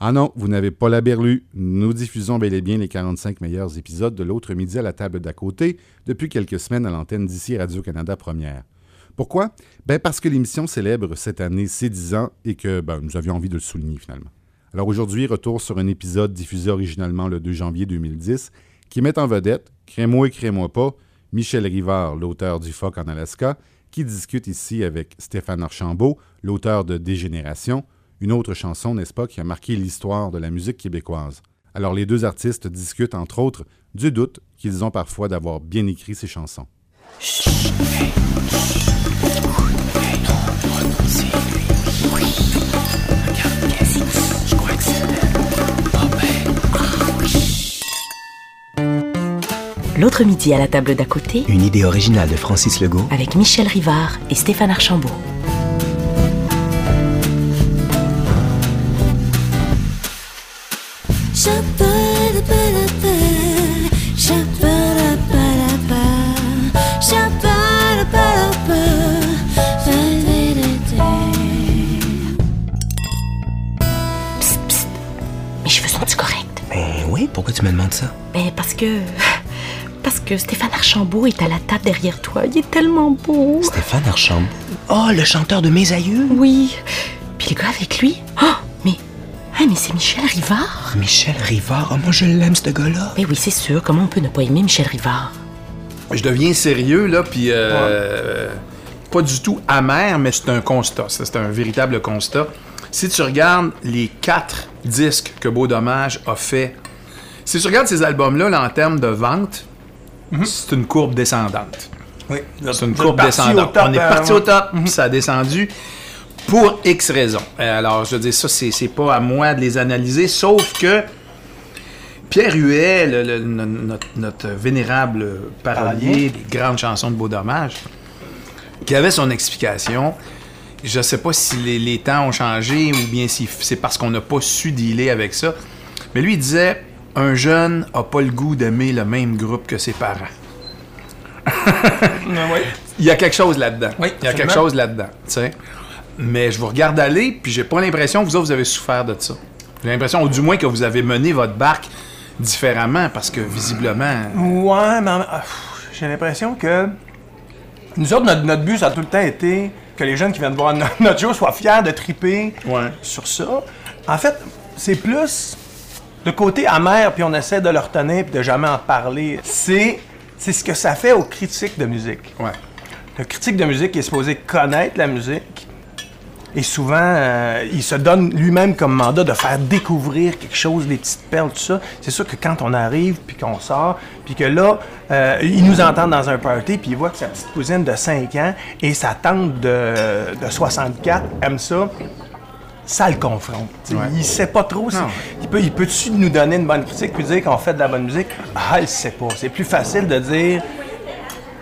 Ah non, vous n'avez pas la berlue. Nous diffusons bel et bien les 45 meilleurs épisodes de l'autre midi à la table d'à côté depuis quelques semaines à l'antenne d'ici Radio-Canada Première. Pourquoi? Ben parce que l'émission célèbre cette année ses 10 ans et que ben, nous avions envie de le souligner finalement. Alors aujourd'hui, retour sur un épisode diffusé originalement le 2 janvier 2010 qui met en vedette, crée-moi et crée-moi pas, Michel Rivard, l'auteur du Phoque en Alaska, qui discute ici avec Stéphane Archambault, l'auteur de Dégénération, une autre chanson, n'est-ce pas, qui a marqué l'histoire de la musique québécoise. Alors les deux artistes discutent entre autres du doute qu'ils ont parfois d'avoir bien écrit ces chansons. L'autre midi à la table d'à côté, Une idée originale de Francis Legault. avec Michel Rivard et Stéphane Archambault. Pourquoi tu me demandes ça? Ben, parce que. Parce que Stéphane Archambault est à la table derrière toi. Il est tellement beau. Stéphane Archambault? Oh, le chanteur de mes aïeux? Oui. Puis le gars avec lui. Oh, mais. Ah, mais c'est Michel Rivard. Michel Rivard. Oh, moi, je l'aime, ce gars-là. Ben oui, c'est sûr. Comment on peut ne pas aimer Michel Rivard? Je deviens sérieux, là, puis euh, pas du tout amer, mais c'est un constat. Ça, C'est un véritable constat. Si tu regardes les quatre disques que Beau Dommage a fait, si tu regardes ces albums-là là, en termes de vente, c'est une courbe descendante. Oui. C'est une courbe descendante. On est parti au top, puis ça a descendu pour X raisons. Euh, Alors, je veux dire, ça, c'est pas à moi de les analyser, sauf que Pierre Huet, le- le- no- notre, notre vénérable parolier des grandes chansons de Beau Dommage, qui avait son explication. Je sais pas si les, les temps ont changé ou bien si c'est parce qu'on n'a pas su dealer avec ça. Mais lui, il disait un jeune a pas le goût d'aimer le même groupe que ses parents. oui. Il y a quelque chose là-dedans. Oui, Il y a quelque chose là-dedans. Mais je vous regarde aller, puis j'ai pas l'impression que vous autres, vous avez souffert de ça. J'ai l'impression, ou du moins, que vous avez mené votre barque différemment, parce que visiblement... Ouais, mais ah, j'ai l'impression que nous autres, notre, notre but, ça a tout le temps été que les jeunes qui viennent voir no- notre show soient fiers de triper Ouais. sur ça. En fait, c'est plus le côté amer, puis on essaie de le retenir puis de jamais en parler. C'est, c'est ce que ça fait aux critiques de musique. Ouais. Le critique de musique est supposé connaître la musique. Et souvent, euh, il se donne lui-même comme mandat de faire découvrir quelque chose, des petites perles, tout ça. C'est sûr que quand on arrive, puis qu'on sort, puis que là, euh, il nous entend dans un party, puis il voit que sa petite cousine de 5 ans et sa tante de, de 64 aiment ça, ça le confronte. Ouais. Il sait pas trop. si- il peut, il peut-tu nous donner une bonne critique puis dire qu'on fait de la bonne musique? Ah, il sait pas. C'est plus facile de dire...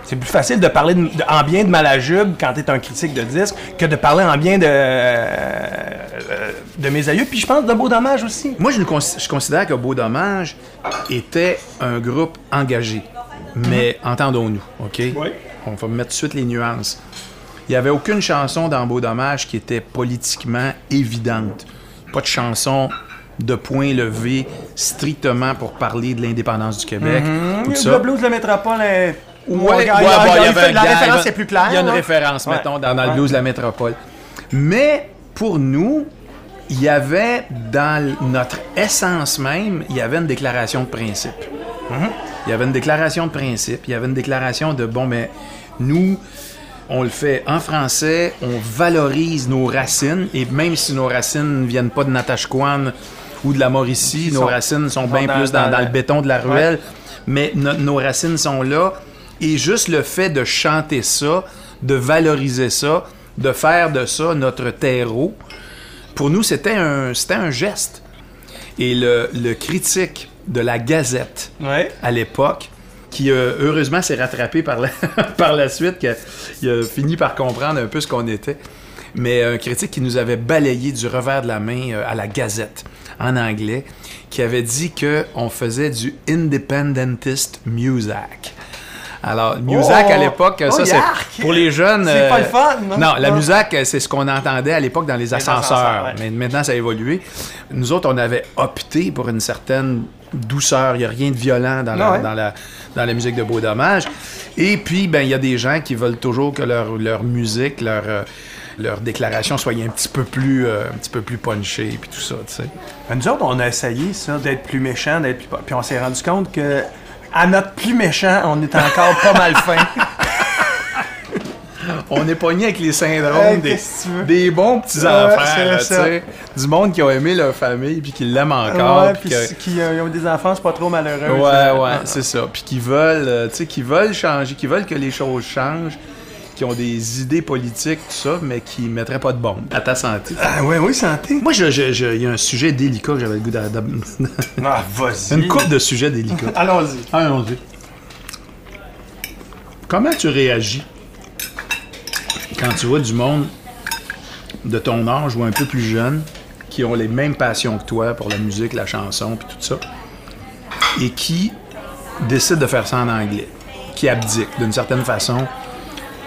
C'est plus facile de parler de- de- en bien de Malajube quand tu es un critique de disque que de parler en bien de, euh, de mes aïeux. Puis je pense de Beau Dommage aussi. Moi, je, je considère que Beau Dommage était un groupe engagé. Mais entendons-nous, OK? Oui. On va mettre tout de suite les nuances. Il n'y avait aucune chanson dans Beau Dommage qui était politiquement évidente. Pas de chanson de point levé strictement pour parler de l'indépendance du Québec. ça. Le blues de la métropole est... Ouais, la référence est plus claire. Il y a une référence, mettons, dans, dans le blues de la métropole. Mais pour nous, il y avait dans notre essence même, il y avait une déclaration de principe. Il y avait une déclaration de principe, il y avait une déclaration de bon, mais nous, on le fait en français, on valorise nos racines, et même si nos racines ne viennent pas de Natashquan ou de la Mauricie, nos sont- racines sont bien dans- plus dans, le béton de la ruelle, mais no- nos racines sont là, et juste le fait de chanter ça, de valoriser ça, de faire de ça notre terreau, pour nous, c'était un, c'était un geste. Et le, le critique de la Gazette Ouais. à l'époque, qui euh, heureusement s'est rattrapé par la, par la suite, qui a, il a fini par comprendre un peu ce qu'on était. Mais un critique qui nous avait balayé du revers de la main euh, à la Gazette en anglais, qui avait dit que on faisait du independentist music. Alors, Muzak, à l'époque, Oh, ça, c'est yark! pour les jeunes. C'est pas le fun, non? Non, la. Muzak, c'est ce qu'on entendait à l'époque dans les ascenseurs. ascenseurs, ouais. Mais maintenant, ça a évolué. Nous autres, on avait opté pour une certaine douceur. Il n'y a rien de violent dans, la, Non, ouais. dans, la, dans la musique de Beau Dommage. Et puis, ben, il y a des gens qui veulent toujours que leur, leur musique, leur, euh, leur déclaration soit un petit peu plus, euh, un petit peu plus punchée, puis tout ça, tu sais. Ben, Nous autres, on a essayé ça, d'être plus méchant, d'être plus... Puis on s'est rendu compte que à notre plus méchant, on est encore pas mal fin. On est pogné avec les syndromes Hey, des, bons petits Ouais, enfants, c'est là, tu ça. sais. Du monde qui ont aimé leur famille puis qui l'aiment encore. ouais, puis que- qui euh, ont des enfants, c'est pas trop malheureux. Ouais, ça. ouais, c'est ça. Puis qui veulent, euh, tu sais, qui veulent changer, qui veulent que les choses changent, qui ont des idées politiques, tout ça, mais qui mettraient pas de bombe. À ta santé. Ah, ouais, oui, santé. Moi, je- je- je- il y a un sujet délicat que j'avais le goût d'a- Ah, vas-y. Une coupe de sujets délicats. Allons-y. Allons-y. Comment tu réagis quand tu vois du monde de ton âge ou un peu plus jeune qui ont les mêmes passions que toi pour la musique, la chanson puis tout ça et qui décident de faire ça en anglais, qui abdiquent d'une certaine façon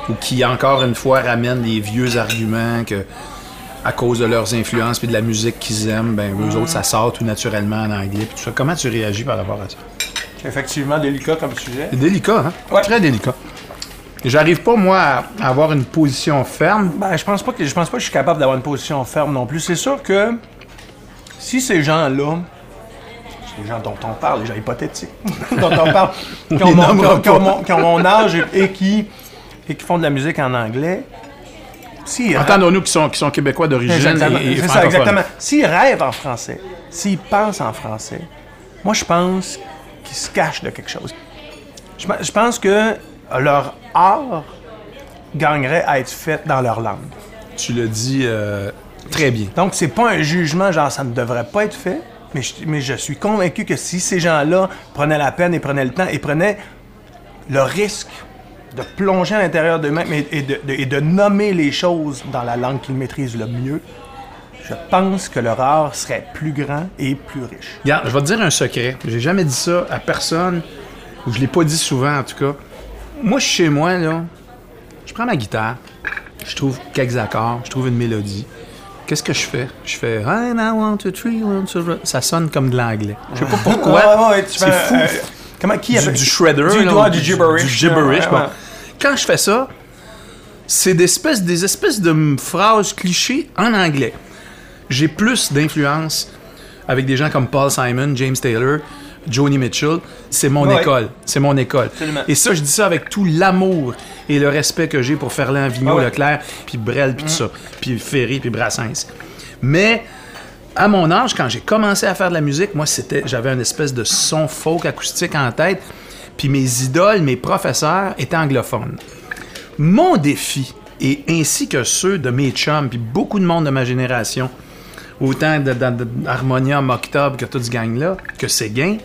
ou qui encore une fois ramènent les vieux arguments que à cause de leurs influences puis de la musique qu'ils aiment, ben eux autres ça sort tout naturellement en anglais puis tout ça. Comment tu réagis par rapport à ça? Effectivement, délicat comme sujet. délicat, hein? Ouais. Très délicat. J'arrive pas, moi, à avoir une position ferme. Ben, je pense pas que je pense pas que je suis capable d'avoir une position ferme non plus. C'est sûr que si ces gens-là, ces gens dont on parle, les gens hypothétiques, dont on parle, qui ont, les mon, qui ont- mon- qui ont mon âge et, et qui, et qui font de la musique en anglais, Entendons-nous qui sont, qui sont québécois d'origine Exactement, et, et c'est ça, exactement. S'ils rêvent en français, s'ils pensent en français, moi je pense qu'ils se cachent de quelque chose. Je, je pense que leur art gagnerait à être fait dans leur langue. Tu le dis euh, très bien. Donc, c'est pas un jugement, genre, ça ne devrait pas être fait, mais je, mais je suis convaincu que si ces gens-là prenaient la peine et prenaient le temps et prenaient le risque de plonger à l'intérieur d'eux-mêmes et, et de, de- et de nommer les choses dans la langue qu'ils maîtrisent le mieux, je pense que leur art serait plus grand et plus riche. Regarde, je vais te dire un secret. J'ai jamais dit ça à personne, ou je l'ai pas dit souvent en tout cas. Moi, je suis chez moi, là, je prends ma guitare, je trouve quelques accords, je trouve une mélodie. Qu'est-ce que je fais? Je fais I want to tree, want to Ça sonne comme de l'anglais. Je sais pas pourquoi. Ouais, c'est fou. euh, comment, qui du, du shredder. Du, là, gibberish. Du gibberish, Ouais, bon. ouais. Quand je fais ça, c'est des espèces, des espèces de phrases clichés en anglais. J'ai plus d'influence avec des gens comme Paul Simon, James Taylor, Joni Mitchell. C'est mon Ouais. école. C'est mon école. Absolument. Et ça, je dis ça avec tout l'amour et le respect que j'ai pour Ferland, Vigneault, ouais. Mm. Leclerc, puis Brel, puis tout ça. Puis Ferry, puis Brassens. Mais à mon âge, quand j'ai commencé à faire de la musique, moi, c'était, j'avais une espèce de son folk acoustique en tête. Puis mes idoles, mes professeurs étaient anglophones. Mon défi, et ainsi que ceux de mes chums, puis beaucoup de monde de ma génération, autant d'Harmonium, Octobre, que tout ce gang-là, que Séguin,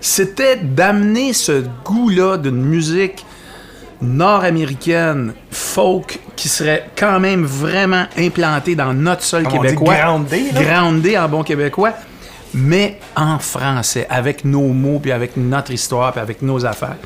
c'était d'amener ce goût-là d'une musique nord-américaine, folk, qui serait quand même vraiment implantée dans notre sol Comme on dit, québécois. groundé. Groundé en bon québécois, mais en français, avec nos mots, puis avec notre histoire, puis avec nos affaires.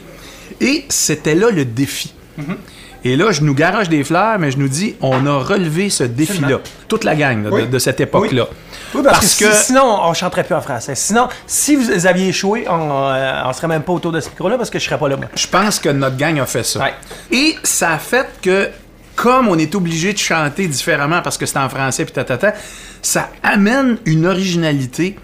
Et c'était là le défi. Mm-hmm. Et là, je nous garoche des fleurs, mais je nous dis, on a relevé ce défi-là. Toute la gang là, de- Oui. de, cette époque-là. Oui, parce, que, si- sinon, on chanterait plus en français. Sinon, si vous aviez échoué, on, euh, on serait même pas autour de ce micro-là parce que je serais pas là, moi. Je pense que notre gang a fait ça. Ouais. Et ça a fait que, comme on est obligé de chanter différemment parce que c'est en français, puis tatata, ça amène une originalité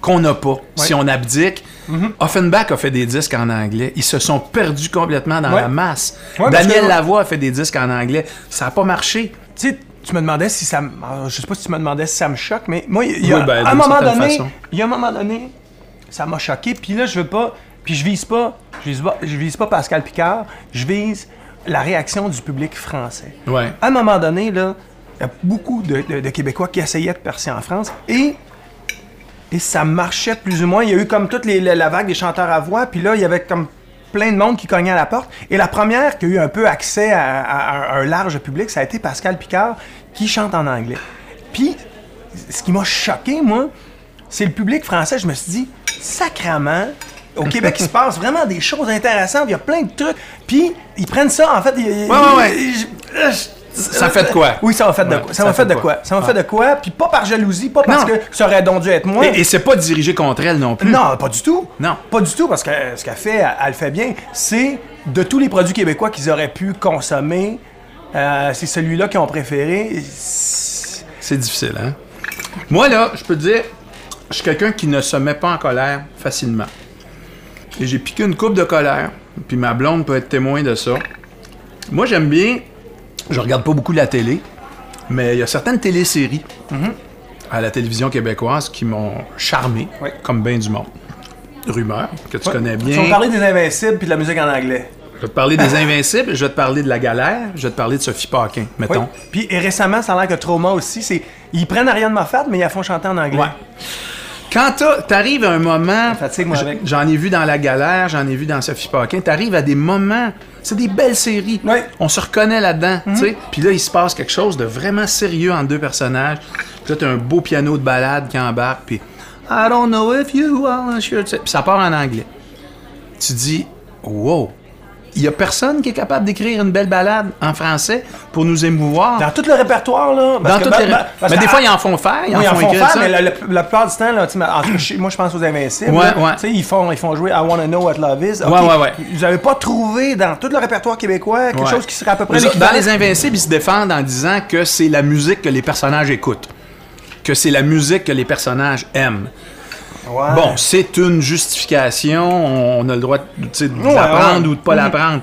qu'on n'a pas si on abdique. Mm-hmm. Offenbach a fait des disques en anglais. Ils se sont perdus complètement dans Ouais. la masse. Ouais, Daniel que- Lavoie a fait des disques en anglais. Ça n'a pas marché. Tu sais, tu me demandais si ça me... alors, Je sais pas si tu me demandais si ça me choque, mais moi, il y a, Oui, ben, un moment donné, il y a un moment donné, ça m'a choqué. Puis là, je veux pas... Puis je vise pas... Je vise pas, je vise pas Pascal Picard. Je vise la réaction du public français. Ouais. À un moment donné, là, il y a beaucoup de, de- de Québécois qui essayaient de percer en France et, et ça marchait plus ou moins. Il y a eu comme toute les- la, vague des chanteurs à voix, puis là, il y avait comme plein de monde qui cognait à la porte. Et la première qui a eu un peu accès à, à- à un large public, ça a été Pascal Picard qui chante en anglais. Puis, ce qui m'a choqué, moi, c'est le public français. Je me suis dit, sacrament, au Québec, il se passe vraiment des choses intéressantes. Il y a plein de trucs. Puis, ils prennent ça, en fait. ils- Ouais, ouais, ouais. ils- Ça fait de quoi? Oui, ça m'a fait de quoi? Ça m'a fait de quoi? Ça m'a fait de quoi? Puis pas par jalousie, pas parce que ça aurait donc dû être moi. Et, c'est pas dirigé contre elle non plus. Non, pas du tout. Non. Pas du tout, parce que ce qu'elle fait, elle, elle le fait bien. C'est de tous les produits québécois qu'ils auraient pu consommer, euh, c'est celui-là qu'ils ont préféré. C'est- C'est difficile, hein? Moi, là, je peux te dire, je suis quelqu'un qui ne se met pas en colère facilement. Et j'ai piqué une coupe de colère, puis ma blonde peut être témoin de ça. Moi, j'aime bien, je regarde pas beaucoup la télé, mais il y a certaines téléséries à la télévision québécoise qui m'ont charmé, Oui. comme bien du monde. Rumeur, que tu connais Tu bien. vas me parler des Invincibles puis de la musique en anglais. Je vais te parler des Invincibles, je vais te parler de la galère, je vais te parler de Sophie Paquin, Oui. mettons. Puis et récemment, ça a l'air que Trauma aussi, c'est ils prennent Ariane Moffat, mais ils la font chanter en anglais. Ouais. Quand t'as- t'arrives à un moment, j'en ai vu dans La Galère, j'en ai vu dans Sophie Paquin, t'arrives à des moments, c'est des belles séries, on se reconnaît là-dedans, tu sais. Puis là, il se passe quelque chose de vraiment sérieux entre deux personnages. Puis là, t'as un beau piano de balade qui embarque, puis I don't know if you are sure. Puis ça part en anglais. Tu dis, wow, il y a personne qui est capable d'écrire une belle balade en français pour nous émouvoir. Dans tout le répertoire, là. parce Dans que- les... parce mais des fois, ils en font faire, ils Oui, ils en font, faire, ça. mais la, la- la plupart du temps, là, en tout moi je pense aux Invincibles. Ouais, là, ouais. Ils, font, ils font jouer I Wanna Know What Love Is. Ouais, ouais, ouais. Vous n'avez pas trouvé dans tout le répertoire québécois quelque chose qui serait à peu près l'équivalent? Dans Les Invincibles, ils se défendent en disant que c'est la musique que les personnages écoutent. Que c'est la musique que les personnages aiment. Ouais. Bon, c'est une justification, on a le droit de, de Ouais, ou de pas l'apprendre.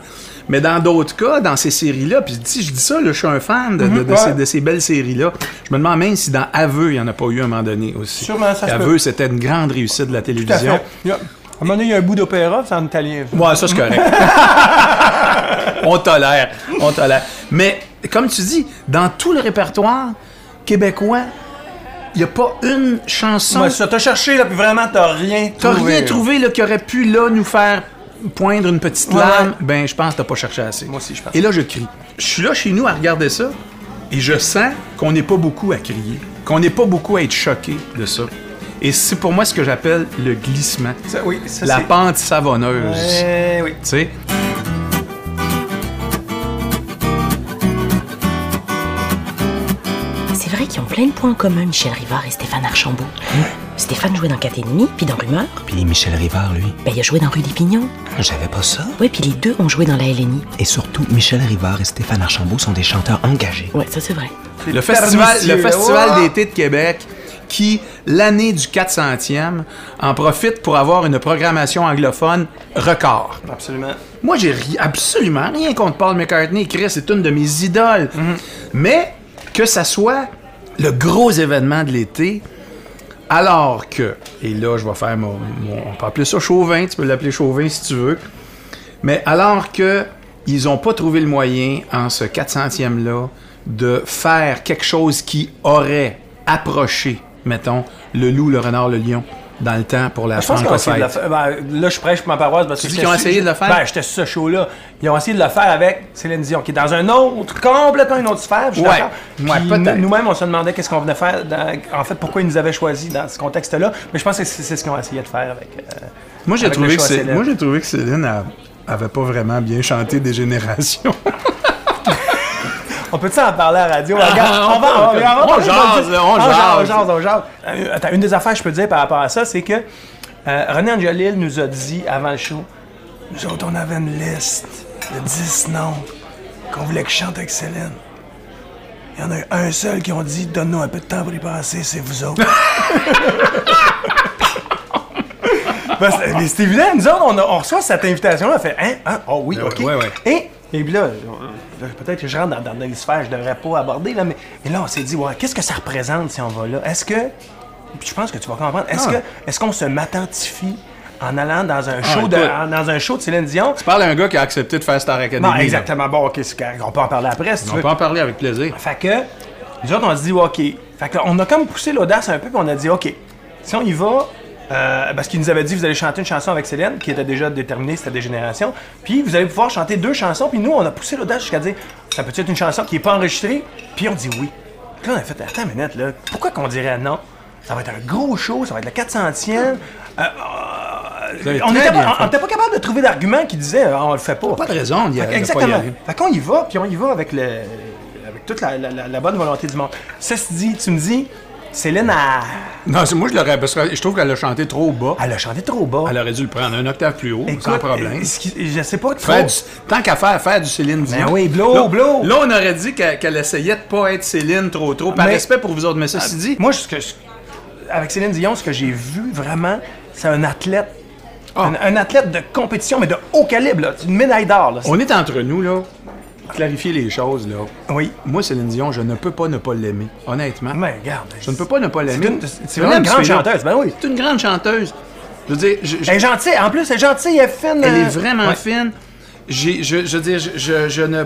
Mais dans d'autres cas, dans ces séries-là, puis si je dis ça, là, je suis un fan de, de- de ouais. ces, de ces belles séries-là. Je me demande même si dans Aveux, il n'y en a pas eu à un moment donné aussi. Sûrement, ça Aveux, c'était une grande réussite de la Tout à fait. télévision. A- À un moment donné, il y a un bout d'opéra, c'est en italien. Ouais, ça c'est correct. on tolère, on tolère. Mais comme tu dis, dans tout le répertoire québécois, n'y a pas une chanson. Ouais, ça, t'as cherché, là, puis vraiment, t'as rien T'as trouvé. rien là. trouvé là, qui aurait pu là nous faire poindre une petite lame. ouais. Ben, je pense que t'as pas cherché assez. Moi aussi, je pense. Et là, je crie. Je suis là chez nous à regarder ça et je sens qu'on n'est pas beaucoup à crier, qu'on n'est pas beaucoup à être choqué de ça. Et c'est pour moi ce que j'appelle le glissement. Ça, oui, ça, La c'est- pente savonneuse. Ouais, oui. Tu sais? Qu'ils ont plein de points en commun, Michel Rivard et Stéphane Archambault. Stéphane jouait dans 4 et demi, puis dans Rumeur. Puis Michel Rivard, lui, Ben, il a joué dans Rue des Pignons. j'avais pas ça. Ouais, puis les deux ont joué dans la LNI. Et surtout, Michel Rivard et Stéphane Archambault sont des chanteurs engagés. Ouais, ça c'est vrai. Le festival, le festival Oh! d'été de Québec, qui, l'année du 400e, en profite pour avoir une programmation anglophone record. Absolument. Moi, j'ai ri- absolument rien contre Paul McCartney. Chris, c'est une de mes idoles. Mais que ça soit le gros événement de l'été, alors que, et là, je vais faire mon, on peut appeler ça Chauvin, tu peux l'appeler Chauvin si tu veux, mais alors que ils n'ont pas trouvé le moyen, en ce 400e-là, de faire quelque chose qui aurait approché, mettons, le loup, le renard, le lion, dans le temps pour la faire. Ben, là, je prêche pour ma paroisse. Parce que Tu qu'ils ont essayé de le faire? Ben, j'étais sur ce show-là. Ils ont essayé de le faire avec Céline Dion, qui est dans un autre, complètement une autre sphère. je Ouais. Nous-mêmes, on se demandait qu'est-ce qu'on venait faire. dans- en fait, pourquoi ils nous avaient choisis dans ce contexte-là. Mais je pense que c'est ce qu'ils ont essayé de faire avec. euh, Moi, j'ai trouvé, que moi, trouvé Céline a- avait pas vraiment bien chanté des générations. On peut-tu en parler à la radio? Regarde, on jase, on jase. on jase, on jase. Euh, Attends, une des affaires que je peux dire par rapport à ça, c'est que euh, René Angelil nous a dit avant le show, nous autres, on avait une liste de 10 noms qu'on voulait que je chante avec Céline. Il y en a un seul qui ont dit, donne-nous un peu de temps pour y penser, c'est vous autres. Ben, c'est- mais c'est évident, nous autres, on, a- on reçoit cette invitation-là, on fait Hein? Hein? Oh oui, ok. ouais, ouais. Et, et puis là, peut-être que je rentre dans, dans des sphères que je devrais pas aborder, là, mais, mais là, on s'est dit, ouais, qu'est-ce que ça représente si on va là? Est-ce que, puis je pense que tu vas comprendre, est-ce Ah. que est-ce qu'on se m'attentifie en allant dans un show de, en- dans un show de Céline Dion? Tu parles à un gars qui a accepté de faire Star Academy. Non, là. exactement. Bon, ok. On peut en parler après si tu On veux. peut en parler avec plaisir. Fait que, nous autres, on se dit, OK. Fait que, on a comme poussé l'audace un peu, puis on a dit, OK, si on y va, euh, parce qu'il nous avait dit, vous allez chanter une chanson avec Céline, qui était déjà déterminée, c'était des générations, puis vous allez pouvoir chanter deux chansons, puis nous, on a poussé l'audace jusqu'à dire, ça peut être une chanson qui n'est pas enregistrée, puis on dit oui. Puis là, on a fait, attends une minute, là, pourquoi qu'on dirait non? Ça va être un gros show, ça va être le 400e. Euh, euh, on n'était pas, fait. capable de trouver d'argument qui disait on le fait pas. Pas de raison d'y Fait de que- pas y Exactement. aller. Fait qu'on y va, puis on y va avec le avec toute la, la- la- la bonne volonté du monde. Ceci dit, tu me dis, Céline a, Non, c'est- moi, je l'aurais. Parce que je trouve qu'elle a chanté trop bas. elle a chanté trop bas. Elle aurait dû le prendre un octave plus haut, Écoute, sans problème. je sais pas trop. Du- tant qu'à faire, faire du Céline Dion. Ben oui, blow, là, blow. Là, on aurait dit qu'elle essayait de pas être Céline trop trop. Par Mais- respect pour vous autres. Mais ceci dit, Moi, ce que, avec Céline Dion, ce que j'ai vu vraiment, c'est un athlète. Ah. Un, un athlète de compétition, mais de haut calibre, là. C'est une médaille d'or, on est entre nous, là. Clarifier les choses, là. Oui. Moi, Céline Dion, je ne peux pas ne pas l'aimer. Honnêtement. Mais regarde. Je ne peux pas ne pas l'aimer. une, c'est vraiment une l'aime, grande chanteuse, ben oui. C'est une grande chanteuse. Je veux dire, je- je- Elle est gentille, en plus, elle est gentille, elle est fine. elle euh, est vraiment ouais. fine. Je, je veux dire, je, ne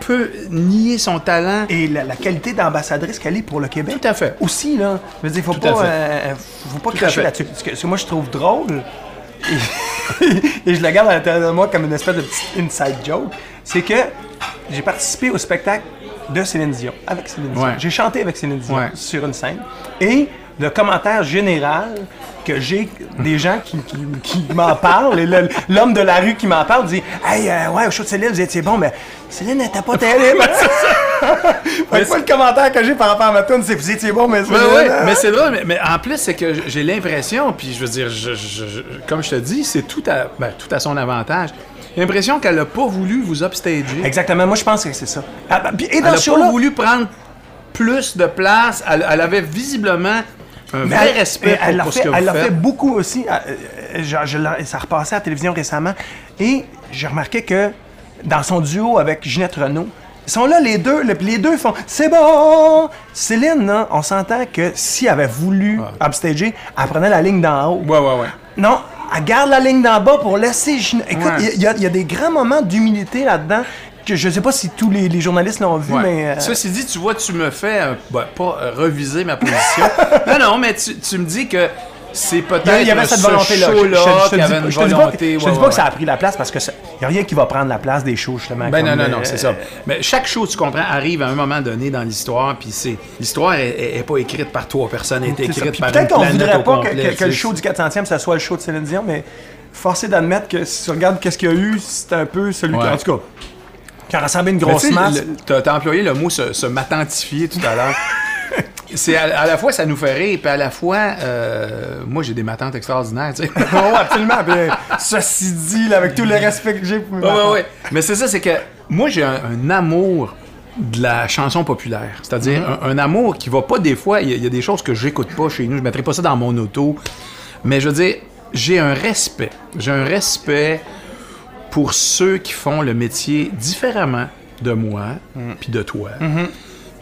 peux nier son talent. Et la, la qualité d'ambassadrice qu'elle est pour le Québec. Tout à fait. Aussi, là. Je veux dire, faut Tout pas, euh, faut pas Tout cracher là-dessus. Ce que, ce que moi, je trouve drôle, et, et je le garde à l'intérieur de moi comme une espèce de petite inside joke, c'est que j'ai participé au spectacle de Céline Dion, avec Céline Dion. Ouais. J'ai chanté avec Céline Dion Ouais. sur une scène. Et le commentaire général que j'ai des gens qui, qui- qui m'en parlent, et l'homme de la rue qui m'en parle dit Hey, euh, ouais, au show de Céline, vous étiez bon, mais Céline n'était pas terrible. Que moi, le commentaire que j'ai par rapport à ma tune, c'est vous étiez bon, mais Ouais, Céline, ouais, euh, mais c'est drôle, mais, mais en plus, c'est que j'ai l'impression, puis je veux dire, je- je- je- comme je te dis, c'est tout à, ben, tout à son avantage. J'ai l'impression qu'elle a pas voulu vous upstager. Exactement, moi je pense que c'est ça. Ah, bah, et dans Elle a ce show-là, pas voulu prendre plus de place. Elle, elle avait visiblement un mais vrai elle- respect pour, elle l'a pour ce fait, que elle vous l'a fait faites. beaucoup aussi. euh, euh, je- je l'ai- ça repassait à la télévision récemment. Et j'ai remarqué que dans son duo avec Ginette Renault, ils sont là les deux, le- les deux font C'est bon! Céline, là, on s'entend que si elle avait voulu upstager, elle prenait la ligne d'en haut. Ouais, ouais, ouais. Non, elle garde la ligne d'en bas pour laisser. Écoute, Ouais. il y, a- il y a des grands moments d'humilité là-dedans que je sais pas si tous les, les journalistes l'ont vu, Ouais. mais. euh, Ceci dit, tu vois, tu me fais, euh, ben, pas euh, reviser ma position. non, non, mais tu, tu me dis que c'est peut-être Il y avait cette ce volonté-là. Je- je- je avait une je dis pas que- volonté. Je te ouais, dis pas ouais, que ça a pris la place parce que il n'y a rien qui va prendre la place des shows, justement. Ben non, non, non, euh, c'est ça. Mais chaque show, tu comprends, arrive à un moment donné dans l'histoire, puis c'est l'histoire est, est- est pas écrite par trois personnes, elle est écrite par Peut-être qu'on voudrait pas que, le tu show du 400e, ça soit le show de Céline Dion, mais forcé d'admettre que si tu regardes qu'est-ce qu'il y a eu, c'est un peu celui qui, Ouais. en tout cas, qui a rassemblé une grosse tu masse. T'as t'as employé le mot se, se tout à l'heure. C'est à, à la fois ça nous fait rire, puis à la fois, euh, moi j'ai des matantes extraordinaires, tu sais. Oh, absolument. Puis, ceci dit, là, avec tout le respect que j'ai pour mes Ouais, ouais. Mais c'est ça, c'est que moi, j'ai un, un amour de la chanson populaire. C'est-à-dire un, un amour qui va pas des fois. Il y, a- il y a des choses que j'écoute pas chez nous. Je mettrai pas ça dans mon auto. Mais je veux dire, j'ai un respect. J'ai un respect pour ceux qui font le métier différemment de moi puis de toi.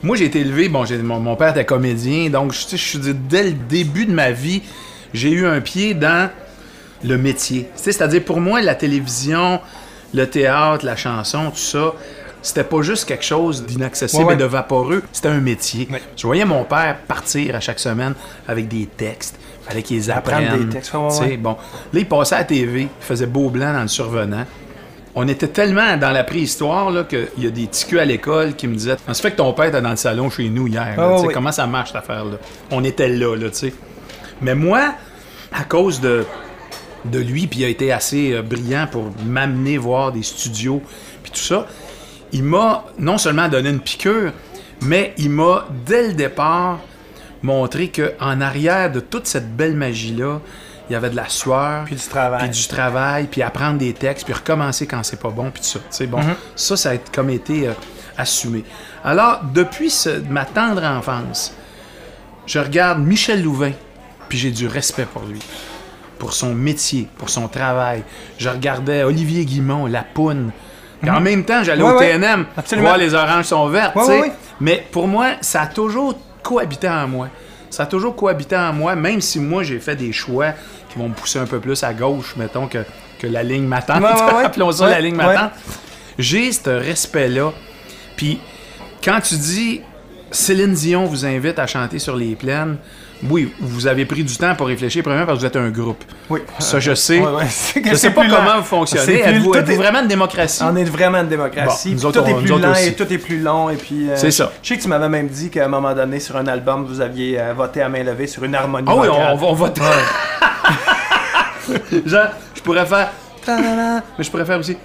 Moi, j'ai été élevé, bon, j'ai- mon, mon père était comédien, donc je, suis dit, dès le début de ma vie, j'ai eu un pied dans le métier. C'est-à-dire, pour moi, la télévision, le théâtre, la chanson, tout ça, c'était pas juste quelque chose d'inaccessible Ouais, ouais. et de vaporeux, c'était un métier. Ouais. Je voyais mon père partir à chaque semaine avec des textes. Fallait qu'ils les Apprendre apprennent. des textes. Bon, là, il passait à la TV, il faisait beau blanc dans le survenant. On était tellement dans la préhistoire là, qu'il y a des petits culs à l'école qui me disaient Ça se fait que ton père était dans le salon chez nous hier. là, Ah, tu sais, oui. Comment ça marche cette affaire-là On était là, là, tu sais. Mais moi, à cause de, de lui, puis il a été assez euh, brillant pour m'amener voir des studios, puis tout ça, il m'a non seulement donné une piqûre, mais il m'a, dès le départ, montré qu'en arrière de toute cette belle magie-là, il y avait de la sueur. Puis du travail. Puis du travail, puis apprendre des textes, puis recommencer quand c'est pas bon, puis tout ça. Bon, ça, ça a été- comme été euh, assumé. Alors, depuis ce- ma tendre enfance, je regarde Michel Louvain, puis j'ai du respect pour lui, pour son métier, pour son travail. Je regardais Olivier Guimont, La Poune. Puis En même temps, j'allais Ouais, au ouais. TNM Absolument. voir les oranges sont vertes. Ouais. Mais pour moi, ça a toujours cohabité en moi. Ça a toujours cohabité en moi, même si moi, j'ai fait des choix qui vont me pousser un peu plus à gauche, mettons, que, que la ligne m'attend. Ouais. Appelons ça la ligne m'attend. J'ai ce respect-là. Puis quand tu dis Céline Dion vous invite à chanter sur les plaines, oui, vous avez pris du temps pour réfléchir, premièrement parce que vous êtes un groupe. Oui. Ça, je sais. Ouais, ouais, Je sais pas lent. comment vous fonctionnez. Êtes-vous est- vraiment une démocratie? On est vraiment une démocratie. Bon, autres, tout est plus lent aussi. et tout est plus long. Et puis, euh, C'est ça. Je sais que tu m'avais même dit qu'à un moment donné, sur un album, vous aviez euh, voté à main levée sur une harmonie. Ah oui, on, on. On Genre, pourrais faire mais je pourrais faire aussi.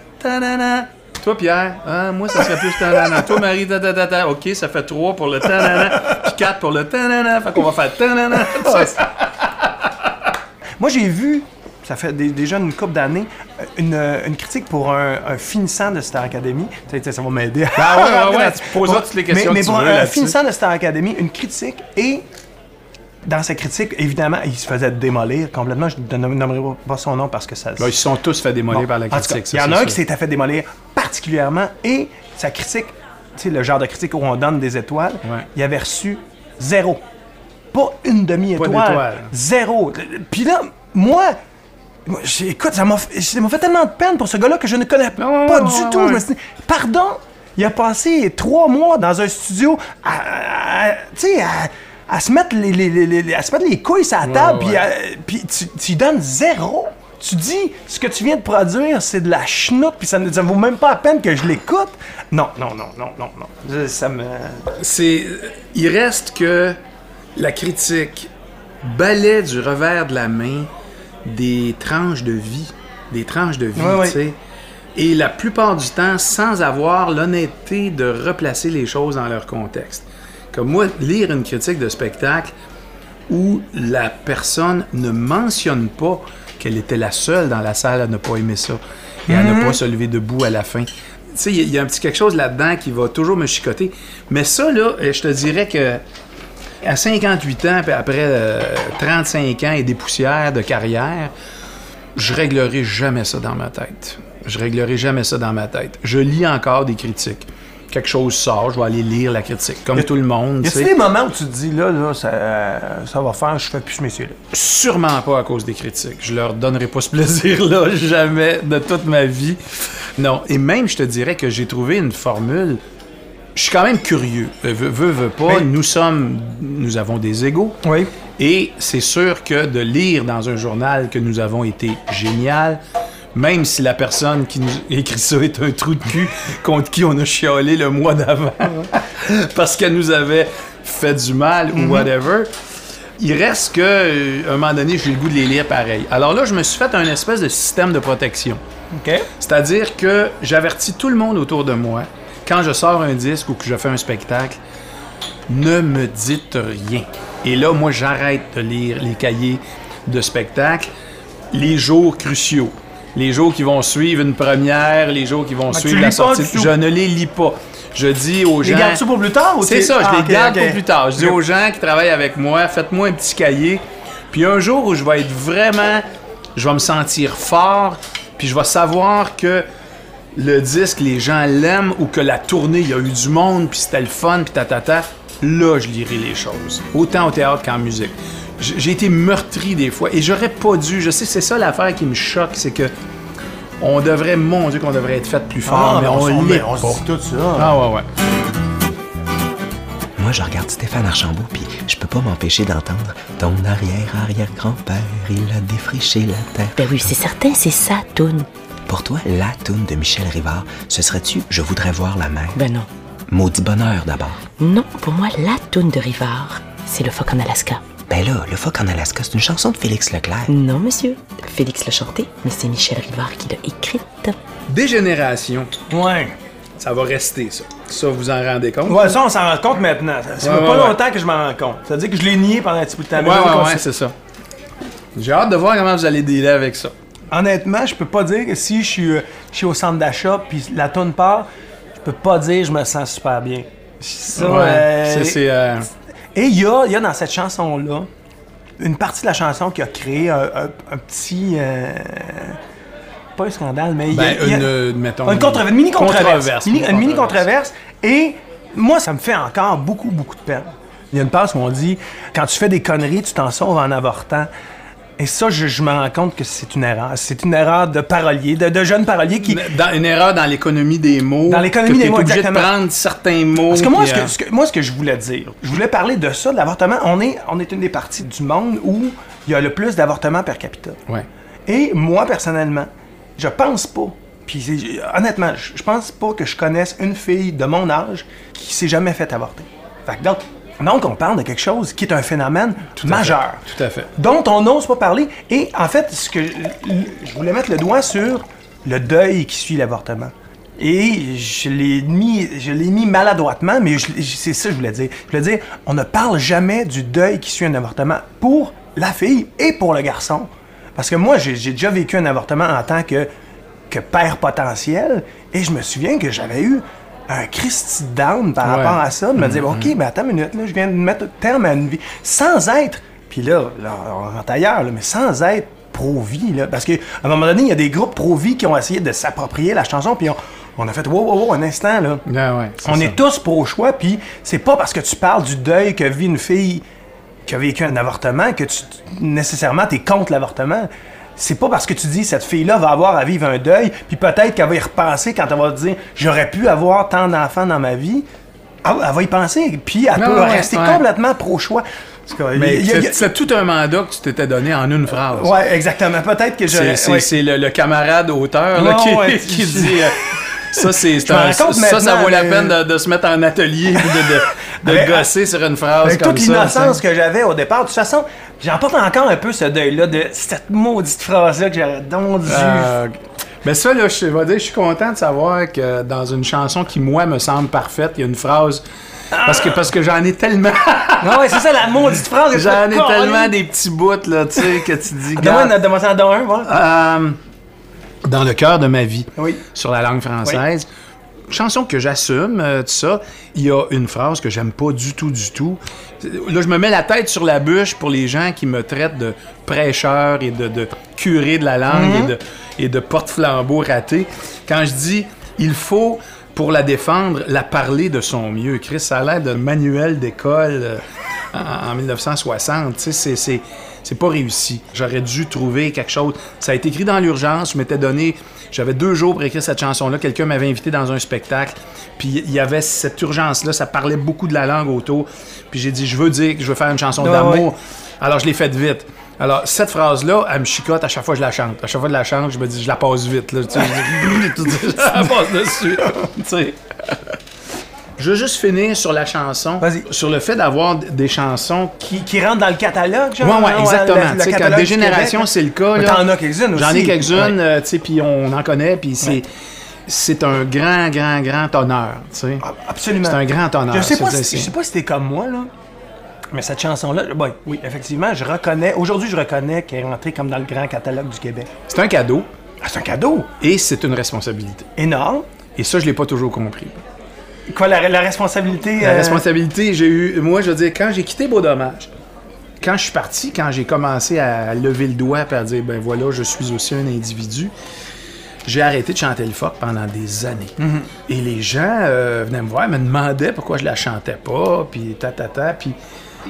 Toi, Pierre, hein, moi, ça serait plus ta-na-na. Toi, Marie, ta-ta-ta-ta. OK, ça fait 3 pour le ta-na-na, puis 4 pour le ta-na-na. Fait qu'on va faire ta-na-na. Moi, j'ai vu, ça fait déjà une couple d'années, une, une critique pour un, un finissant de Star Academy. Ça, ça, ça va m'aider. Ah ouais, ouais, ouais, tu poseras toutes les questions Mais, mais que tu pour veux un finissant de Star Academy, une critique et. Dans sa critique, évidemment, il se faisait démolir complètement. Je ne nommerai pas son nom parce que ça. Là, ils se sont tous fait démolir Bon, par la critique. Il y en a un qui s'était fait démolir particulièrement et sa critique, tu sais, le genre de critique où on donne des étoiles, Ouais. il avait reçu zéro. Pas une demi-étoile. Zéro. Puis là, moi, écoute, ça m'a fait, tellement de peine pour ce gars-là que je ne connais pas du tout. ouais. Je me suis dit, pardon, il a passé trois mois dans un studio à, à- à- tu sais, à, à se mettre les, les- les- les- à se mettre les couilles sur la table, puis tu, tu donnes zéro. Tu dis, ce que tu viens de produire, c'est de la chenoute, puis ça ne ça vaut même pas la peine que je l'écoute. Non, non, non, non, non, non. Ça me... c'est il reste que la critique balaie du revers de la main des tranches de vie, des tranches de vie, tu sais. Et la plupart du temps, sans avoir l'honnêteté de replacer les choses dans leur contexte. Comme moi, lire une critique de spectacle où la personne ne mentionne pas qu'elle était la seule dans la salle à ne pas aimer ça et à ne pas se lever debout à la fin. Tu sais, il y a- il y, a un petit quelque chose là-dedans qui va toujours me chicoter. Mais ça, là, euh, je te dirais que à 58 ans, puis après euh, 35 ans et des poussières de carrière, je réglerai jamais ça dans ma tête. Je réglerai jamais ça dans ma tête. Je lis encore des critiques. Quelque chose sort, je vais aller lire la critique, comme tout le monde. Y a des moments où tu te dis, là, là, ça, ça va faire, je fais plus ce métier-là. Sûrement pas à cause des critiques. Je leur donnerai pas ce plaisir-là, jamais, de toute ma vie. Non. Et même, je te dirais que j'ai trouvé une formule. Je suis quand même curieux. Euh, Veux, veux, pas. Nous sommes. Nous avons des égaux. Oui. Et c'est sûr que de lire dans un journal que nous avons été génial, même si la personne qui nous écrit ça est un trou de cul contre qui on a chialé le mois d'avant parce qu'elle nous avait fait du mal ou whatever, il reste que, euh, à un moment donné, j'ai le goût de les lire pareil. Alors là, je me suis fait un espèce de système de protection. C'est-à-dire que j'avertis tout le monde autour de moi, quand je sors un disque ou que je fais un spectacle, ne me dites rien. Et là, moi, j'arrête de lire les cahiers de spectacle les jours cruciaux. Les jours qui vont suivre une première, les jours qui vont suivre la sortie. Je ne les lis pas. Je dis aux Les gens... gardes-tu pour plus tard ou C'est ça, je Ah, les garde pour plus tard. Je dis aux gens qui travaillent avec moi, faites-moi un petit cahier. Puis un jour où je vais être vraiment, je vais me sentir fort, puis je vais savoir que le disque, les gens l'aiment ou que la tournée, il y a eu du monde, puis c'était le fun, puis tatata, là, je lirai les choses. Autant au théâtre qu'en musique. J'ai été meurtri des fois et j'aurais pas dû. Je sais, c'est ça l'affaire qui me choque, c'est que on devrait, mon Dieu, qu'on devrait être fait plus fort, Ah, mais on, on, l'est on se pas. dit tout ça. Ah ouais, ouais. Moi, je regarde Stéphane Archambault, puis je peux pas m'empêcher d'entendre Ton arrière-arrière-grand-père, il a défriché la terre. Ben oui, c'est certain, c'est ça, Toon. Pour toi, la toune de Michel Rivard, ce serait-tu Je voudrais voir la mer? Ben non. Maudit bonheur d'abord. Non, pour moi, la Toon de Rivard, c'est le phoque en Alaska. Ben là, Le Phoque en Alaska, c'est une chanson de Félix Leclerc. Non, monsieur. Félix l'a chanté, mais c'est Michel Rivard qui l'a écrite. Dégénération, Ouais. ça va rester, ça. Ça, vous en rendez compte? Ouais, ça, on s'en rend compte maintenant. Ça ça Ouais, fait ouais, pas ouais. longtemps que je m'en rends compte. Ça veut dire que je l'ai nié pendant un petit peu de temps. Ouais, ouais, ouais, c'est ça. J'ai hâte de voir comment vous allez dealer avec ça. Honnêtement, je peux pas dire que si je suis, euh, je suis au centre d'achat puis la tonne part, je peux pas dire que je me sens super bien. Ça, euh, Ça, c'est... euh, Et il y a, y a dans cette chanson-là une partie de la chanson qui a créé un, un- un petit. euh, pas un scandale, mais il y a- Ben, y a- une, euh, mettons... une, contre- une mini controverse. Mini- une mini controverse. Et moi, ça me fait encore beaucoup, beaucoup de peine. Il y a une passe où on dit quand tu fais des conneries, tu t'en sauves en avortant. Et ça, je, je me rends compte que c'est une erreur. C'est une erreur de parolier, de, de jeunes paroliers qui. Dans, une erreur dans l'économie des mots. Dans l'économie des mots, obligé exactement. de prendre certains mots. Parce que moi, puis, ce que, euh, ce que- moi, ce que je voulais dire, je voulais parler de ça, de l'avortement. On est, on est une des parties du monde où il y a le plus d'avortements per capita. Ouais. Et moi, personnellement, je pense pas. Puis honnêtement, je pense pas que je connaisse une fille de mon âge qui s'est jamais fait avorter. Fait que donc, Donc, on parle de quelque chose qui est un phénomène majeur. Tout à fait. Dont on n'ose pas parler. Et en fait, ce que je, voulais mettre le doigt sur le deuil qui suit l'avortement. Et je l'ai mis, je l'ai mis maladroitement, mais je- c'est ça que je voulais dire. Je voulais dire, on ne parle jamais du deuil qui suit un avortement pour la fille et pour le garçon. Parce que moi, j'ai j'ai déjà vécu un avortement en tant que, que père potentiel, et je me souviens que j'avais eu un Christy down par Ouais. rapport à ça, de me dire, OK, mais attends une minute, là, je viens de mettre terme à une vie, sans être, puis là, là on rentre ailleurs, là, mais sans être pro-vie, là, parce qu'à un moment donné, il y a des groupes pro-vie qui ont essayé de s'approprier la chanson, puis on, on a fait, wow, wow, wow, un instant, là. Ouais, c'est On ça. est tous pro-choix, puis c'est pas parce que tu parles du deuil que vit une fille qui a vécu un avortement que tu nécessairement t'es contre l'avortement. C'est pas parce que tu dis cette fille-là va avoir à vivre un deuil, puis peut-être qu'elle va y repenser quand elle va te dire j'aurais pu avoir tant d'enfants dans ma vie. Ah, Elle va y penser, puis elle Ouais, peut ouais, rester ouais. complètement pro-choix. C'est tout un mandat que tu t'étais donné en une phrase. Ouais, exactement. Peut-être que C'est j'aurais. c'est- ouais. le, le camarade auteur là, qui, ouais, qui tu- dit euh, ça c'est un- ça ça vaut la peine de, de se mettre en atelier de, de, de gosser sur une phrase Avec comme toute l'innocence que j'avais au départ, de toute façon, j'emporte encore un peu ce deuil-là de cette maudite phrase-là que j'aurais donc dû. Euh, mais ça, là, je vais dire, je suis content de savoir que dans une chanson qui, moi, me semble parfaite, il y a une phrase. Parce que, parce que j'en ai tellement. Ah ouais, c'est ça la maudite phrase. j'en ai tellement des petits bouts, là, tu sais, que tu dis. Donne-moi Garde, donne-moi ça dans un, voilà. Dans le cœur de ma vie, Oui. sur la langue française. Chanson que j'assume, euh, tout ça. Il y a une phrase que j'aime pas du tout, du tout. Là, je me mets la tête sur la bûche pour les gens qui me traitent de prêcheur et de, de curé de la langue et de, et de porte-flambeau raté. Quand je dis il faut, pour la défendre, la parler de son mieux. Chris, ça a l'air d'un manuel d'école euh, en, en 1960. Tu sais, c'est- c'est. Pas réussi. J'aurais dû trouver quelque chose. Ça a été écrit dans l'urgence. Je m'étais donné. J'avais deux jours pour écrire cette chanson-là. Quelqu'un m'avait invité dans un spectacle. Puis il y avait cette urgence-là. Ça parlait beaucoup de la langue autour. Puis j'ai dit, je veux dire que je veux faire une chanson d'amour. Alors je l'ai faite vite. Alors cette phrase-là, elle me chicote à chaque fois que je la chante. À chaque fois que je la chante, je me dis, je la passe vite. Là. Tu sais, je, dis, je la passe dessus. Je veux juste finir sur la chanson, Vas-y. sur le fait d'avoir des chansons Qui, qui rentre dans le catalogue, genre. Ouais, ouais, hein, exactement. Tu sais, catalogue quand Dégénération, c'est le cas. T'en as quelques-unes J'en ai aussi. quelques-unes, Ouais. euh, tu sais, puis on en connaît, puis c'est. C'est un grand, grand, grand honneur, tu sais. Ah, Absolument. C'est un grand honneur. Je sais pas, si, je sais pas si t'es comme moi, là. Mais cette chanson-là, bon, oui, effectivement, je reconnais. Aujourd'hui, je reconnais qu'elle est rentrée comme dans le grand catalogue du Québec. C'est un cadeau Ah, c'est un cadeau et c'est une responsabilité. énorme. Et ça, je l'ai pas toujours compris. Quoi, la, la responsabilité. La euh, responsabilité, j'ai eu. Moi, je veux dire, quand j'ai quitté Beau Dommage, quand je suis parti, quand j'ai commencé à lever le doigt et à dire, ben voilà, je suis aussi un individu, j'ai arrêté de chanter le phoque pendant des années. Et les gens euh, venaient me voir, me demandaient pourquoi je la chantais pas, puis ta ta ta. Puis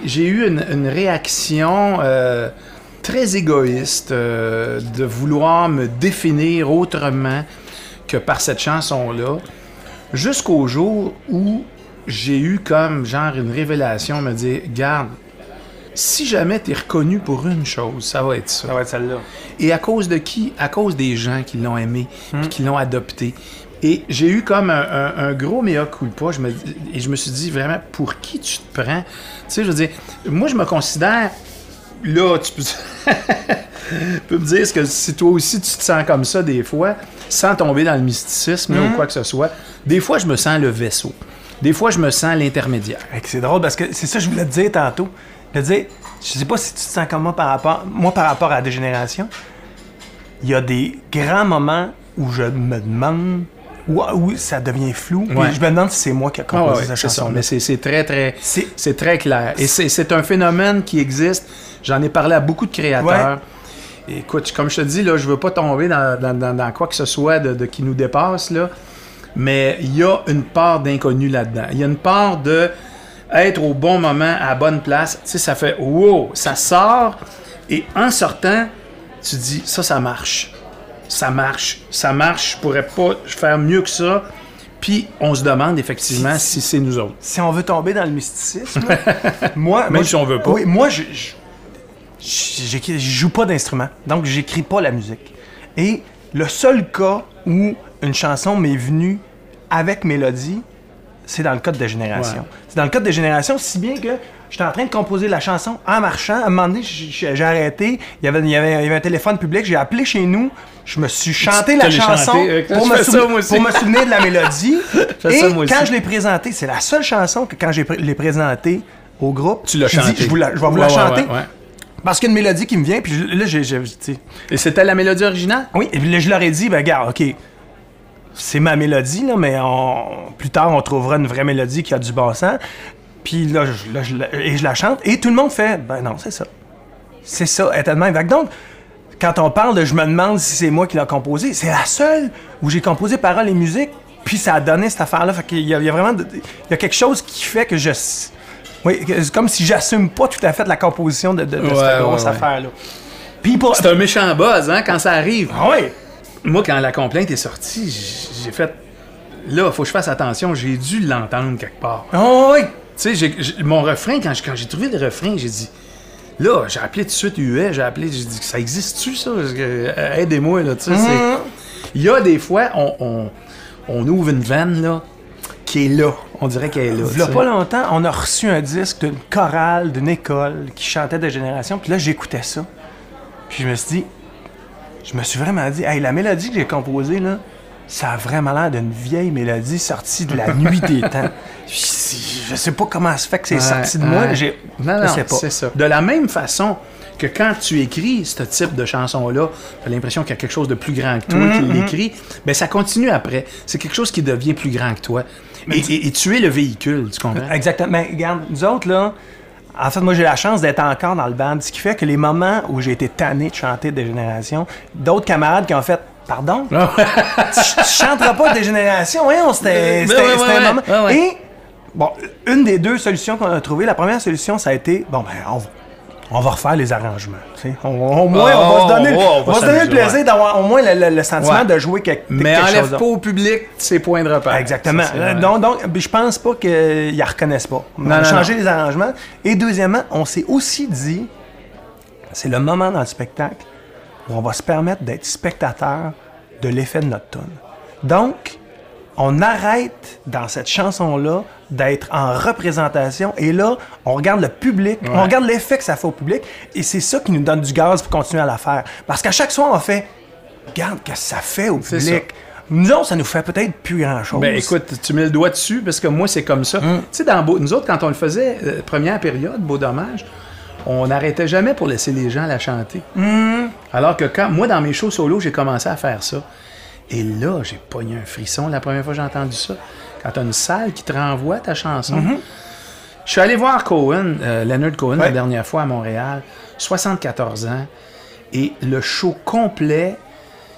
j'ai eu une, une réaction euh, très égoïste euh, de vouloir me définir autrement que par cette chanson-là, jusqu'au jour où j'ai eu comme genre une révélation, me dire, garde, si jamais tu es reconnu pour une chose, ça va être ça. Ça va être celle-là. Et à cause de qui? À cause des gens qui l'ont aimé, puis qui l'ont adopté. Et j'ai eu comme un, un- un gros mea culpa. Je me, et je me suis dit vraiment, pour qui tu te prends? Tu sais, je veux dire, moi, je me considère. Là, tu peux, peux me dire ce que si toi aussi tu te sens comme ça des fois, sans tomber dans le mysticisme ou quoi que ce soit. Des fois, je me sens le vaisseau. Des fois, je me sens l'intermédiaire. C'est drôle parce que c'est ça que je voulais te dire tantôt. De dire, je sais pas si tu te sens comme moi par rapport, moi par rapport à la dégénération. Il y a des grands moments où je me demande, où, où ça devient flou. puis je me demande si c'est moi qui ai Ah composé ouais, cette chanson. Mais c'est très, très, C'est- très clair. Et c'est un phénomène qui existe. J'en ai parlé à beaucoup de créateurs. Écoute, comme je te dis, là, je veux pas tomber dans, dans- dans- dans quoi que ce soit de, de qui nous dépasse, là. Mais il y a une part d'inconnu là-dedans. Il y a une part de être au bon moment, à la bonne place. Tu sais, ça fait wow, ça sort. Et en sortant, tu dis, ça, ça marche. Ça marche. Ça marche. Je pourrais pas faire mieux que ça. Puis on se demande effectivement si c'est nous autres. si on veut tomber dans le mysticisme, moi, Même moi, si on veut pas. Oui, moi, je, je joue pas d'instrument, donc j'écris pas la musique. Et le seul cas où une chanson m'est venue avec mélodie, c'est dans le code de génération. C'est dans le code de génération, si bien que j'étais en train de composer la chanson en marchant. À un moment donné, j'ai arrêté. Il y, avait, il, y avait, il y avait un téléphone public. J'ai appelé chez nous. Je me suis chanté la chanson chanté, euh, pour, me ça, pour me souvenir de la mélodie. Et ça, quand je l'ai présentée, c'est la seule chanson que quand je l'ai présentée au groupe, Tu l'as je dis, chanté. je, vais vous Ouais, la chanter. ouais. Parce qu'il y a une mélodie qui me vient, puis là, j'ai, Et c'était la mélodie originale? oui, et puis là, je leur ai dit, ben, regarde, OK, c'est ma mélodie, là, mais on- plus tard, on trouvera une vraie mélodie qui a du bon sens. Puis là, je, là, je la- et je la chante, et tout le monde fait, ben non, c'est ça. C'est ça, elle que donc, quand on parle de je me demande si c'est moi qui l'ai composé, c'est la seule où j'ai composé paroles et musique, puis ça a donné cette affaire-là. Fait qu'il y y a vraiment, de- il y a quelque chose qui fait que je... Oui, c'est comme si j'assume pas tout à fait la composition de, de- de Ouais, cette grosse ouais. affaire-là. Puis pour... C'est un méchant buzz, hein, quand ça arrive. Ah ouais! Moi, quand la complainte est sortie, j'ai fait. Là, faut que je fasse attention, j'ai dû l'entendre quelque part. Ah ouais! Tu sais, mon refrain, quand j'ai quand trouvé le refrain, j'ai dit. Là, j'ai appelé tout de suite UA, j'ai appelé, j'ai dit, ça existe-tu, ça? Euh, Aidez-moi, là, tu sais. c'est- Il y a des fois, on, on, on ouvre une vanne, là, qui est là. On dirait qu'elle est là. Il y a pas longtemps, on a reçu un disque d'une chorale, d'une école qui chantait de génération. Puis là, j'écoutais ça. Puis je me suis dit, je me suis vraiment dit, hey, la mélodie que j'ai composée, là, ça a vraiment l'air d'une vieille mélodie sortie de la nuit des temps. Je sais pas comment ça se fait que c'est Ouais, sorti de moi. ouais. J'ai, Non, je non, sais pas. c'est ça. De la même façon que quand tu écris ce type de chanson-là, tu as l'impression qu'il y a quelque chose de plus grand que toi Mm-hmm. qui l'écrit, ben ça continue après. C'est quelque chose qui devient plus grand que toi. Et, et- et tu es le véhicule, tu comprends? Exactement. Mais regarde, nous autres, là, en fait, moi, j'ai la chance d'être encore dans le band, ce qui fait que les moments où j'ai été tanné de chanter des générations, d'autres camarades qui ont fait Pardon? tu, tu chanteras pas des générations, voyons, c'était un moment. Et, bon, une des deux solutions qu'on a trouvées, la première solution, ça a été Bon, ben, on va. On va refaire les arrangements. On- au moins, Ah, on va se donner, va se donner le plaisir d'avoir au moins le, le- le sentiment Ouais. de jouer quelque, Mais quelque enlève chose pas d'autre. au public ses points de repère. Exactement. Ça, Euh, donc, donc, je pense pas qu'ils la reconnaissent pas. On Non, a non, changé non. les arrangements. Et deuxièmement, on s'est aussi dit, c'est le moment dans le spectacle où on va se permettre d'être spectateur de l'effet de notre tune. Donc, on arrête dans cette chanson-là d'être en représentation et là, on regarde le public, on regarde l'effet que ça fait au public et c'est ça qui nous donne du gaz pour continuer à la faire. Parce qu'à chaque soir, on fait, regarde ce que ça fait au public. Nous autres, ça nous fait peut-être plus grand-chose. Ben écoute, tu mets le doigt dessus parce que moi c'est comme ça. Hum. Tu sais, dans Beau- nous autres, quand on le faisait, euh, première période, Beau Dommage, on n'arrêtait jamais pour laisser les gens la chanter. Hum. Alors que quand moi, dans mes shows solo, j'ai commencé à faire ça. Et là, j'ai pogné un frisson la première fois que j'ai entendu ça. Quand t'as une salle qui te renvoie ta chanson. Mm-hmm. Je suis allé voir Cohen, euh, Leonard Cohen, la dernière fois à Montréal, 74 ans, et le show complet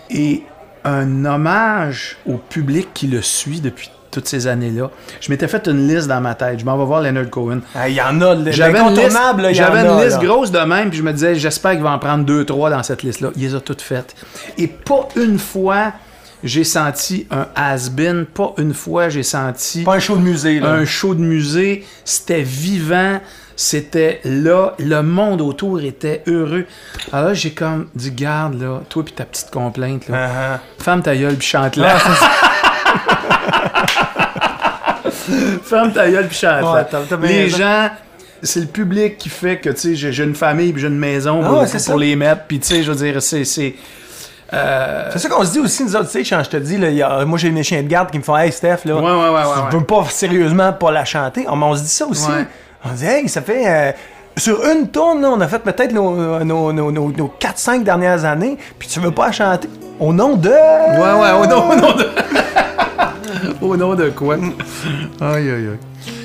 est un hommage au public qui le suit depuis toutes ces années-là. Je m'étais fait une liste dans ma tête. Je m'en vais voir Leonard Cohen. Ah, Il y en a, J'avais une liste, j'avais a, une liste grosse de même, puis je me disais, j'espère qu'il va en prendre deux, trois dans cette liste-là. Il les a toutes faites. Et pas une fois, j'ai senti un has-been. Pas une fois, j'ai senti Pas un show de musée, là. un show de musée. C'était vivant. C'était là. Le monde autour était heureux. Alors là, j'ai comme dit, garde, là, toi puis ta petite complainte, là. Ah, Ferme ta gueule puis chante-la. Ferme ta gueule puis. Ouais, t'as- t'as bien les gens, c'est le public qui fait que, tu sais, j'ai une famille puis j'ai une maison Ah pour, ouais, pour les mettre. Puis, tu sais, je veux dire, c'est... c'est euh, C'est ça qu'on se dit aussi, nous autres, tu sais, quand je te dis, là, il y a- moi j'ai mes chiens de garde qui me font Hey Steph, là, Ouais, ouais, ouais, ouais, je ouais. veux pas sérieusement pas la chanter. On, mais on se dit ça aussi. Ouais. On dit, hey, ça fait. euh, sur une tourne, on a fait peut-être nos, nos, nos, nos, nos 4-5 dernières années, puis tu veux pas la chanter. Au nom de. Ouais, ouais, au nom, au nom de... au nom de quoi? Aïe, aïe, aïe.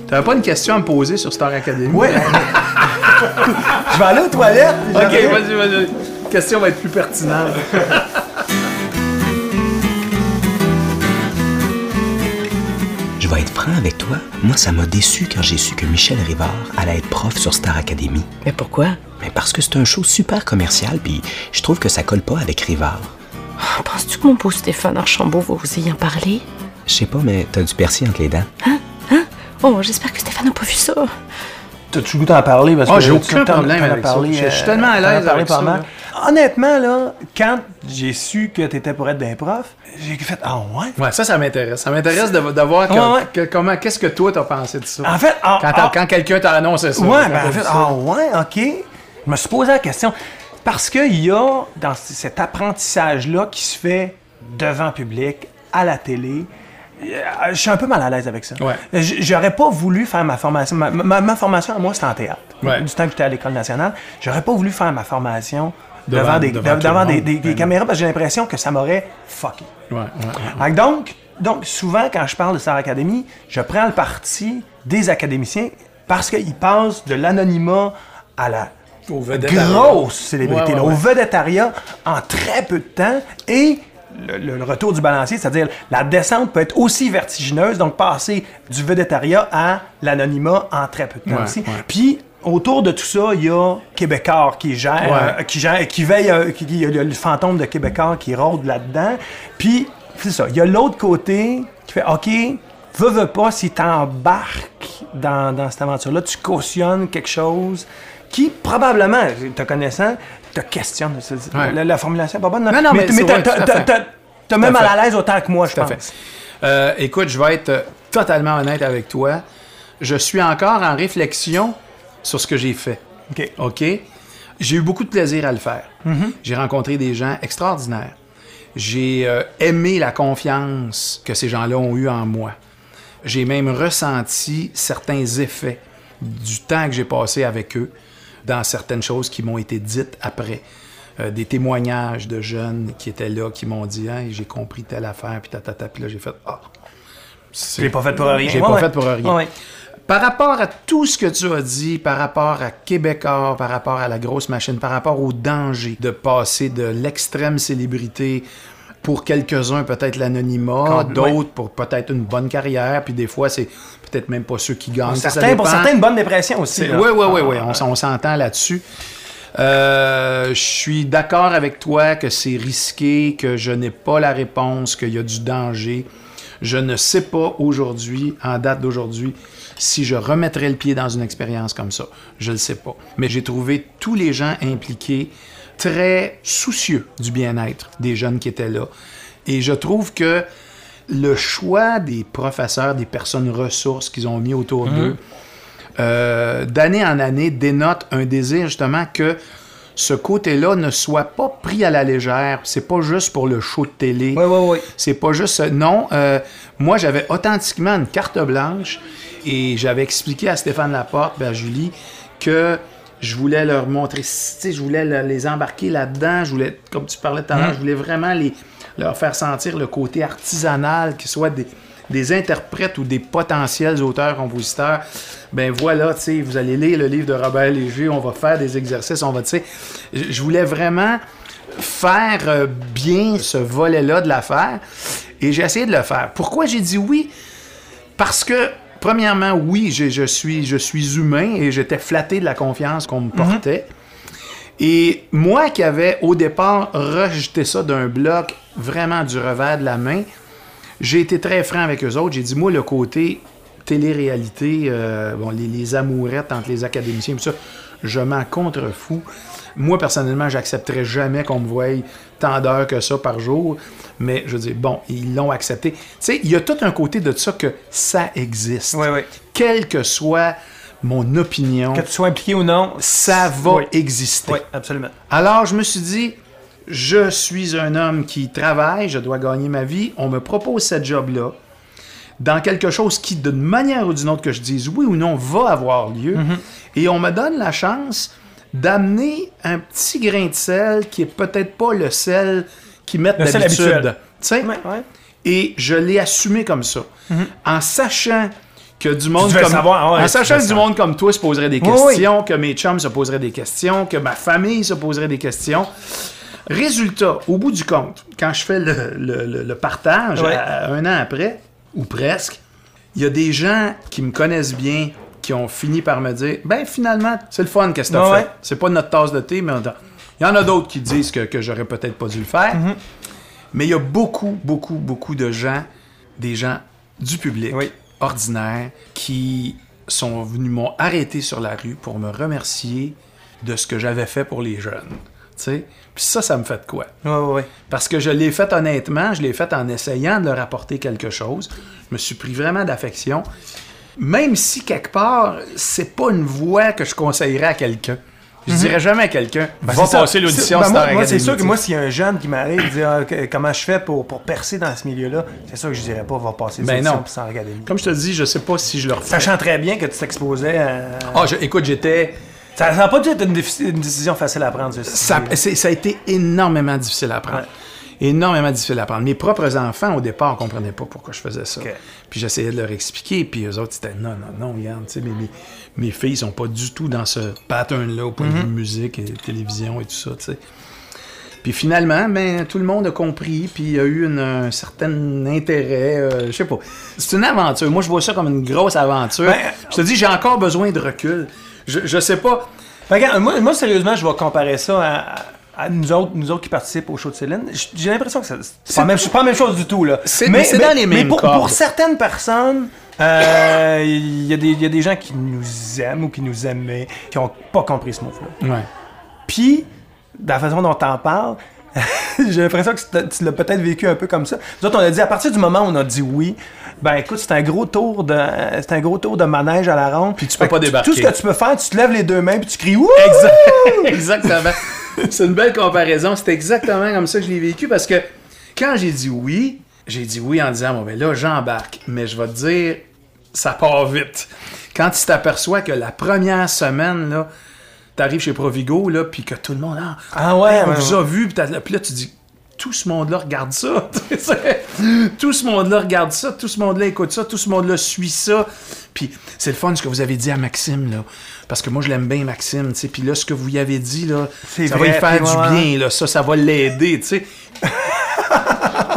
T'avais pas une question à me poser sur Star Academy? Ouais. je vais aller aux toilettes. Ok, vas-y, vas-y. La question va être plus pertinente. Je vais être franc avec toi. Moi, ça m'a déçu quand j'ai su que Michel Rivard allait être prof sur Star Academy. Mais pourquoi? Mais parce que c'est un show super commercial, puis je trouve que ça colle pas avec Rivard. Oh, Penses-tu que mon beau Stéphane Archambault va vous y en parler? Je sais pas, mais t'as du persil entre les dents. Oh, j'espère que Stéphane n'a pas vu ça. T'as-tu le goût d'en parler? Parce Ah, que j'ai tu- aucun problème avec ça. parlé, Je- suis euh, tellement à as l'aise avec ça, là. honnêtement, là, quand j'ai su que t'étais pour être d'un prof, j'ai fait Ah ouais? Ouais, ça, ça m'intéresse. Ça m'intéresse de, de voir que- Ouais, ouais. que- comment, qu'est-ce que toi t'as pensé de ça? En fait, ah, quand, ah, quand quelqu'un t'a annoncé ça. Ouais, ben en fait, ça. ah ouais, ok. Je me suis posé la question. Parce qu'il y a dans cet apprentissage-là qui se fait devant public, à la télé, euh, je suis un peu mal à l'aise avec ça. Ouais. J- J'aurais pas voulu faire ma formation. Ma, ma- ma formation à moi, c'était en théâtre. Ouais. Du temps que j'étais à l'École nationale, j'aurais pas voulu faire ma formation Devant- devant, des, devant de- tout le devant des, monde. des- des caméras parce que j'ai l'impression que ça m'aurait fucké. Ouais, ouais, ouais. Fait que Donc, donc, souvent, quand je parle de Star Academy, je prends le parti des académiciens parce qu'ils passent de l'anonymat à la grosse célébrité, Ouais, là, ouais, au vedettariat en très peu de temps et le, retour du balancier, c'est-à-dire la descente peut être aussi vertigineuse, donc passer du vedettariat à l'anonymat en très peu de temps Ouais, aussi. ouais. Puis autour de tout ça, il y a Québécois qui gère, Ouais. euh, qui gère, qui veille, euh, qui, il y a le fantôme de Québécois qui rôde là-dedans. Puis c'est ça, il y a l'autre côté qui fait OK, veux, veux pas, si t'embarques dans, dans cette aventure-là, tu cautionnes quelque chose qui, probablement, te connaissant, te Ouais. La, la formulation est pas bonne. Non, non, mais t'as Tout même à mal fait. à l'aise autant que moi, je pense. fait. Euh, écoute, je vais être euh, totalement honnête avec toi. Je suis encore en réflexion sur ce que j'ai fait. OK. OK? J'ai eu beaucoup de plaisir à le faire. J'ai rencontré des gens extraordinaires. J'ai euh, aimé la confiance que ces gens-là ont eue en moi. J'ai même ressenti certains effets du temps que j'ai passé avec eux dans certaines choses qui m'ont été dites après. Euh, des témoignages de jeunes qui étaient là, qui m'ont dit Hey, j'ai compris telle affaire, puis tatata. Puis là, j'ai fait Ah, c'est- J'ai pas fait pour rien. J'ai Ouais, pas ouais. fait pour rien. Ouais. Par rapport à tout ce que tu as dit, par rapport à Québécois, par rapport à la grosse machine, par rapport au danger de passer de l'extrême célébrité pour quelques-uns peut-être l'anonymat, d'autres pour peut-être une bonne carrière, puis des fois c'est peut-être même pas ceux qui gagnent. Certains, pour certains, une bonne dépression aussi. Oui, oui, oui, oui, on s'entend là-dessus. Euh, je suis d'accord avec toi que c'est risqué, que je n'ai pas la réponse, qu'il y a du danger. Je ne sais pas aujourd'hui, en date d'aujourd'hui, si je remettrais le pied dans une expérience comme ça. Je ne le sais pas. Mais j'ai trouvé tous les gens impliqués très soucieux du bien-être des jeunes qui étaient là. Et je trouve que le choix des professeurs, des personnes ressources qu'ils ont mis autour d'eux, euh, d'année en année dénote un désir justement que ce côté-là ne soit pas pris à la légère. C'est pas juste pour le show de télé. Oui, oui, oui. C'est pas juste. Non, euh, moi j'avais authentiquement une carte blanche et j'avais expliqué à Stéphane Laporte, à Julie, que je voulais leur montrer, je voulais le- les embarquer là-dedans. Je voulais, comme tu parlais tout à l'heure, je voulais vraiment les, leur faire sentir le côté artisanal, qu'ils soient des, des interprètes ou des potentiels auteurs-compositeurs. Ben voilà, tu sais, vous allez lire le livre de Robert Léger, on va faire des exercices, on va, tu sais, je je voulais vraiment faire euh, bien ce volet-là de l'affaire. Et j'ai essayé de le faire. Pourquoi j'ai dit oui? Parce que, premièrement, oui, je, suis, je suis humain et j'étais flatté de la confiance qu'on me portait. Et moi qui avais au départ rejeté ça d'un bloc vraiment du revers de la main, j'ai été très franc avec eux autres. J'ai dit, moi, le côté télé-réalité, euh, bon, les, les amourettes entre les académiciens, tout ça, je m'en contrefous. Moi, personnellement, j'accepterais jamais qu'on me voie tant d'heures que ça par jour. Mais je veux dire, bon, ils l'ont accepté. Tu sais, il y a tout un côté de ça que ça existe. Oui, oui. Quelle que soit mon opinion, Que tu sois impliqué ou non, ça va Oui. exister. Oui, absolument. Alors, je me suis dit, je suis un homme qui travaille, je dois gagner ma vie. On me propose cette job-là dans quelque chose qui, d'une manière ou d'une autre, que je dise oui ou non, va avoir lieu. Et on me donne la chance d'amener un petit grain de sel qui est peut-être pas le sel qu'ils mettent d'habitude. Ouais, ouais. Et je l'ai assumé comme ça. En sachant que du monde devais comme savoir, ouais, en sachant que du monde comme toi se poserait des Oui, questions, que mes chums se poseraient des questions, que ma famille se poserait des questions. Résultat, au bout du compte, quand je fais le, le- le- le partage, Ouais. à- un an après, ou presque, il y a des gens qui me connaissent bien, qui ont fini par me dire Ben finalement, c'est le fun qu'est-ce que t'as Ouais, fait. C'est pas notre tasse de thé, mais il y en a d'autres qui disent que, que j'aurais peut-être pas dû le faire. Mm-hmm. Mais il y a beaucoup, beaucoup, beaucoup de gens, des gens du public, Oui. ordinaires, qui sont venus, m'ont arrêté sur la rue pour me remercier de ce que j'avais fait pour les jeunes. sais. Puis ça, ça me fait de quoi? Ouais, ouais, ouais. Parce que je l'ai fait honnêtement, je l'ai fait en essayant de leur apporter quelque chose. Je me suis pris vraiment d'affection. Même si, quelque part, c'est pas une voix que je conseillerais à quelqu'un. Je dirais jamais à quelqu'un, va Ben, C'est ça. passer l'audition ben, moi, moi, c'est sûr que moi, s'il y a un jeune qui m'arrive et dit ah, que- comment je fais pour, pour percer dans ce milieu-là, c'est sûr que je dirais pas va passer Ben l'audition Star Academy. Comme je te dis, je sais pas si je le refais. Sachant très bien que tu t'exposais à... Ah, je- écoute, j'étais... Ça n'a pas dû être une, décision facile à prendre, Ça, ça a été énormément difficile à prendre. Ouais. Énormément difficile à prendre. Mes propres enfants, au départ, ne comprenaient pas pourquoi je faisais ça. Puis j'essayais de leur expliquer, puis eux autres, c'était non, non, non, regarde, tu sais, mes, mes, mes filles sont pas du tout dans ce pattern-là au point de vue musique et télévision et tout ça, tu sais. Puis finalement, ben, tout le monde a compris, puis il y a eu une- un certain intérêt, euh, je sais pas. C'est une aventure. Moi, je vois ça comme une grosse aventure. Ben, je te dis, j'ai encore besoin de recul. Je, je sais pas. Regarde, moi, moi, sérieusement, je vais comparer ça à, à nous, autres, nous autres qui participent au show de Céline. J'ai l'impression que ça- c'est pas, la même- pas la même chose du tout. là. Mais c'est dans les mais mêmes pour, cordes. pour certaines personnes, euh, il y, a des- il y a des gens qui nous aiment ou qui nous aimaient, qui ont pas compris ce mot-là. Ouais. Puis, de la façon dont t'en parles, j'ai l'impression que tu l'as peut-être vécu un peu comme ça. Nous autres, on a dit, à partir du moment où on a dit oui, ben écoute, c'est un gros tour de c'est un gros tour de manège à la ronde. Puis tu peux Fait pas que débarquer. Tout ce que tu peux faire, tu te lèves les deux mains puis tu cries Wouh! Exactement. C'est une belle comparaison. C'est exactement comme ça que je l'ai vécu parce que quand j'ai dit oui, j'ai dit oui en disant, bon, ben là, j'embarque. Mais je vais te dire, ça part vite. Quand tu t'aperçois que la première semaine, là, t'arrives chez Provigo, là, puis que tout le monde, ah, Ah ouais, on ouais, vous ouais. a vu, puis là, tu dis, tout ce monde-là regarde ça. Tout ce monde-là regarde ça, tout ce monde-là écoute ça, tout ce monde-là suit ça. Puis c'est le fun ce que vous avez dit à Maxime, là. Parce que moi, je l'aime bien, Maxime, tu. Puis là, ce que vous y avez dit, là, ça vrai, va lui faire du bien, là. Ça, ça va l'aider, tu sais.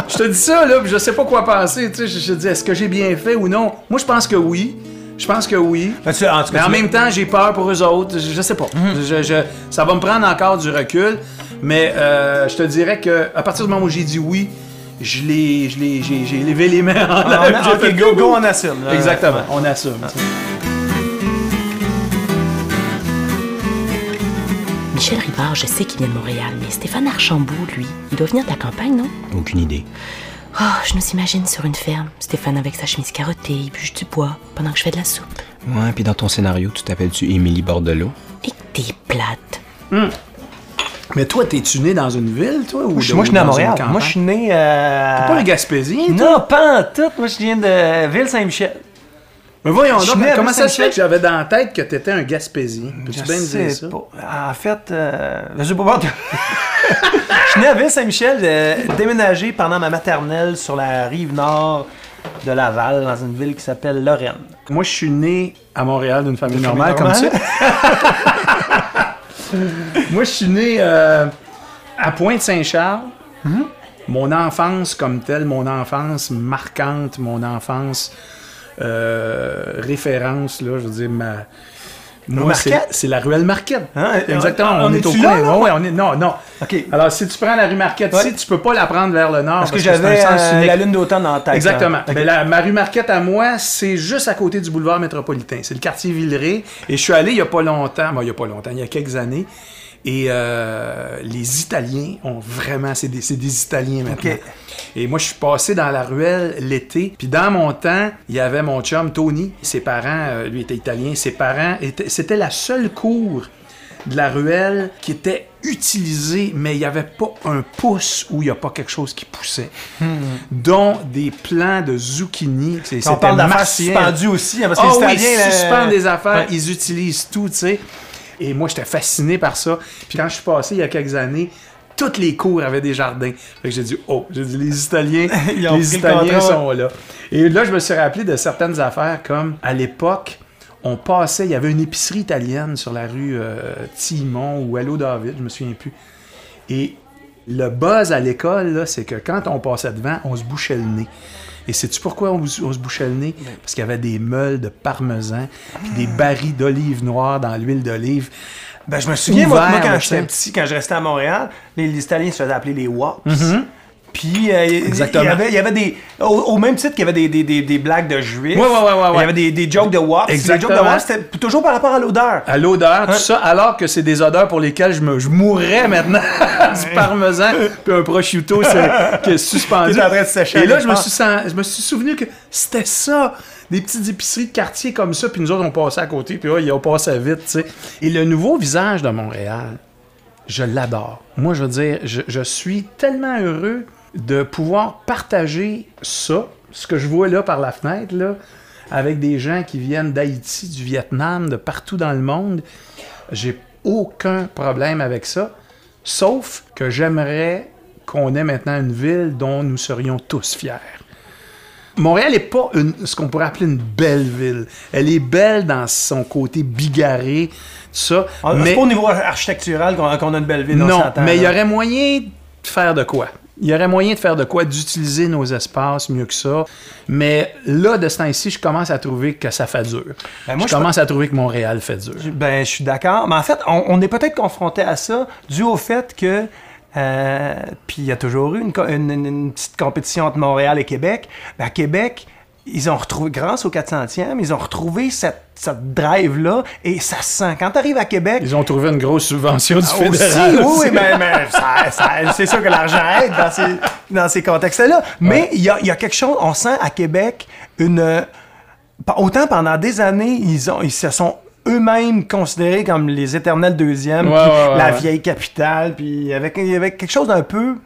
je te dis ça, là, je sais pas quoi penser, tu sais. Je, je dis, est-ce que j'ai bien fait ou non? Moi, je pense que oui. Je pense que oui. Ben, tu- en Mais en même temps, j'ai peur pour eux autres. Je, je sais pas. Mhm. Je- je- ça va me prendre encore du recul. Mais euh, je te dirais que à partir du moment où j'ai dit oui, je l'ai, je l'ai, j'ai, j'ai levé les mains en Ah, on- J'ai ok, fait go, go, on assume. Exactement, Ouais. on assume. Michel Rivard, je sais qu'il vient de Montréal, mais Stéphane Archambault, lui, il doit venir de la campagne, non? Aucune idée. Oh, je nous imagine sur une ferme. Stéphane avec sa chemise carottée, il bûche du bois pendant que je fais de la soupe. Ouais, puis dans ton scénario, tu t'appelles-tu Émilie Bordelot? Et que t'es plate. Mais toi, t'es-tu né dans une ville, toi? Ou Moi, je moi, je suis né à Montréal. Moi, je suis né. euh, T'es pas un Gaspésien, toi? Non, pas en tout. Moi, je viens de Ville-Saint-Michel. Mais voyons donc, comment ça se fait que j'avais dans la tête que t'étais un Gaspésien? Peux-tu bien me dire ça? pas. En fait, euh, je sais pas. Je suis né à Ville-Saint-Michel, euh, déménagé pendant ma maternelle sur la rive nord de Laval, dans une ville qui s'appelle Lorraine. Moi, je suis né à Montréal d'une famille normale, famille comme normale? ça. Moi, je suis né euh, à Pointe-Saint-Charles. Mon enfance comme telle, mon enfance marquante, mon enfance euh, référence, là, je veux dire, ma... Moi, c'est Marquette? c'est la ruelle Marquette. Hein? Exactement, On on, est au coin. là? Ouais, on est... Non, non. OK. Alors, si tu prends la rue Marquette Ouais. ici, tu peux pas la prendre vers le nord. Parce que un j'avais euh, la lune d'automne en tête. Exactement. hein. OK. Mais la- ma rue Marquette à moi, c'est juste à côté du boulevard métropolitain. C'est le quartier Villeray. Et je suis allé il y a pas longtemps, bon, il y a pas longtemps, il y a quelques années. Et euh, les Italiens ont vraiment, c'est des, des Italiens maintenant. Et moi, je suis passé dans la ruelle l'été. Puis dans mon temps, il y avait mon chum Tony. Ses parents, euh, lui était italien. Ses parents, c'était la seule cour de la ruelle qui était utilisée, mais il n'y avait pas un pouce où il n'y a pas quelque chose qui poussait. Dont des plants de zucchini. C'est- Hmm. On parle d'affaires suspendues aussi, hein, parce que Ah les oui, Italiens... là, suspendent des affaires, Ouais. ils utilisent tout, tu sais. Et moi, j'étais fasciné par ça. Puis quand je suis passé il y a quelques années, toutes les cours avaient des jardins. Fait que j'ai dit, oh, j'ai dit, les Italiens, les le Italiens sont là. Et là, je me suis rappelé de certaines affaires comme, à l'époque, on passait, il y avait une épicerie italienne sur la rue euh, Timon ou Hello David, je me souviens plus. Et le buzz à l'école, c'est que quand on passait devant, on se bouchait le nez. Et sais-tu pourquoi on, on se bouchait le nez? Parce qu'il y avait des meules de parmesan, puis des barils d'olive noire dans l'huile d'olive. Ben, je me souviens, Ouvert, moi, quand j'étais petit, quand je restais à Montréal, les, les Italiens se faisaient appeler les Wops. Mm-hmm. Puis euh, Exactement. il y avait, il y avait des. Au, au même titre qu'il y avait des, des, des, des blagues de juifs. Ouais, ouais, ouais, ouais, Il y ouais. avait des, des jokes de WAP. Les jokes de Exactement. WAP, c'était toujours par rapport à l'odeur. À l'odeur, tout Hein? ça, alors que c'est des odeurs pour lesquelles je, me, je mourrais maintenant. du parmesan, puis un prosciutto qui est suspendu. En train de sécher Et là, je me, suis, je me suis souvenu que c'était ça. Des petites épiceries de quartier comme ça, puis nous autres, on passait à côté, puis là, ils ont passé vite, tu sais. Et le nouveau visage de Montréal, je l'adore. Moi, je veux dire, je, je suis tellement heureux de pouvoir partager ça, ce que je vois là par la fenêtre, là, avec des gens qui viennent d'Haïti, du Vietnam, de partout dans le monde. J'ai aucun problème avec ça, sauf que j'aimerais qu'on ait maintenant une ville dont nous serions tous fiers. Montréal n'est pas une- ce qu'on pourrait appeler une belle ville. Elle est belle dans son côté bigarré, tout ça. Ah, mais C'est pas au niveau architectural qu'on a une belle ville. on non, mais il y aurait moyen de faire de quoi. Il y aurait moyen de faire de quoi, d'utiliser nos espaces mieux que ça. Mais là, de ce temps-ci, je commence à trouver que ça fait dur. Ben, moi, je je commence à trouver que Montréal fait dur. Ben, je suis d'accord. Mais en fait, on, on est peut-être confronté à ça dû au fait que. euh, puis il y a toujours eu une petite compétition entre Montréal et Québec. Ben, à Québec, ils ont retrouvé, grâce au 400e, ils ont retrouvé cette, cette drive-là et ça se sent. Quand tu arrives à Québec, Ils ont trouvé une grosse subvention du aussi, fédéral. oui, aussi. mais, mais ça- ça- c'est sûr que l'argent aide dans ces, dans ces contextes-là. Mais il y, a, il y a quelque chose, on sent à Québec une. euh, Autant pendant des années, ils, ont, ils se sont eux-mêmes considérés comme les éternels deuxièmes, Ouais, ouais, la vieille capitale, puis avec, il y avait quelque chose d'un peu.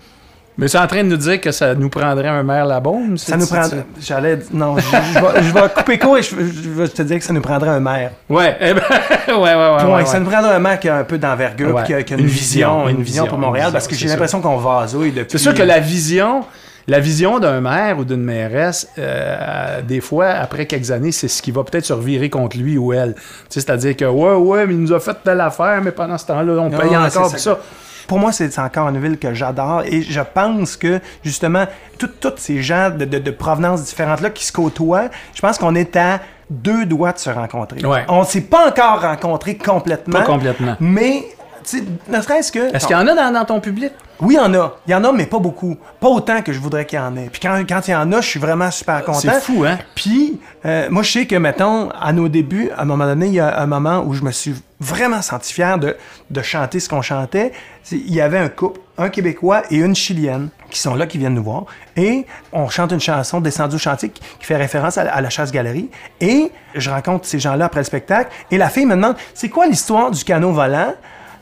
Mais c'est en train de nous dire que ça nous prendrait un maire là-bas. Ça nous prend. J'allais. Non, je, vais, couper court et je, vais te dire que ça nous prendrait un maire. Ouais, eh ben, ouais, ouais, ouais. Point. ouais, Ça nous prendrait un maire qui a un peu d'envergure, qui a, une, vision, une vision pour Montréal, parce que j'ai l'impression qu'on vasouille depuis. C'est sûr que la vision, la vision d'un maire ou d'une mairesse, euh, des fois, après quelques années, c'est ce qui va peut-être se revirer contre lui ou elle. Tu sais, C'est-à-dire que, ouais, ouais, mais il nous a fait telle affaire, mais pendant ce temps-là, on paye Ouais, encore ça. ça. Pour moi, c'est encore une ville que j'adore et je pense que justement, tous ces gens de, de- de provenance différentes-là qui se côtoient, je pense qu'on est à deux doigts de se rencontrer. Ouais. On ne s'est pas encore rencontrés complètement. Pas complètement. Mais, ne serait-ce que. Est-ce qu'il y en a dans, dans ton public? Oui, il y en a. Il y en a, mais pas beaucoup. Pas autant que je voudrais qu'il y en ait. Puis quand, quand il y en a, je suis vraiment super content. C'est fou, hein? Puis, euh, moi, je sais que, mettons, à nos débuts, à un moment donné, il y a un moment où je me suis vraiment senti fier de, de chanter ce qu'on chantait. Il y avait un couple, un Québécois et une Chilienne, qui sont là, qui viennent nous voir. Et on chante une chanson, Descendu au chantier, qui, fait référence à, la- à la chasse-galerie. Et je rencontre ces gens-là après le spectacle. Et la fille me demande, c'est quoi l'histoire du canot volant?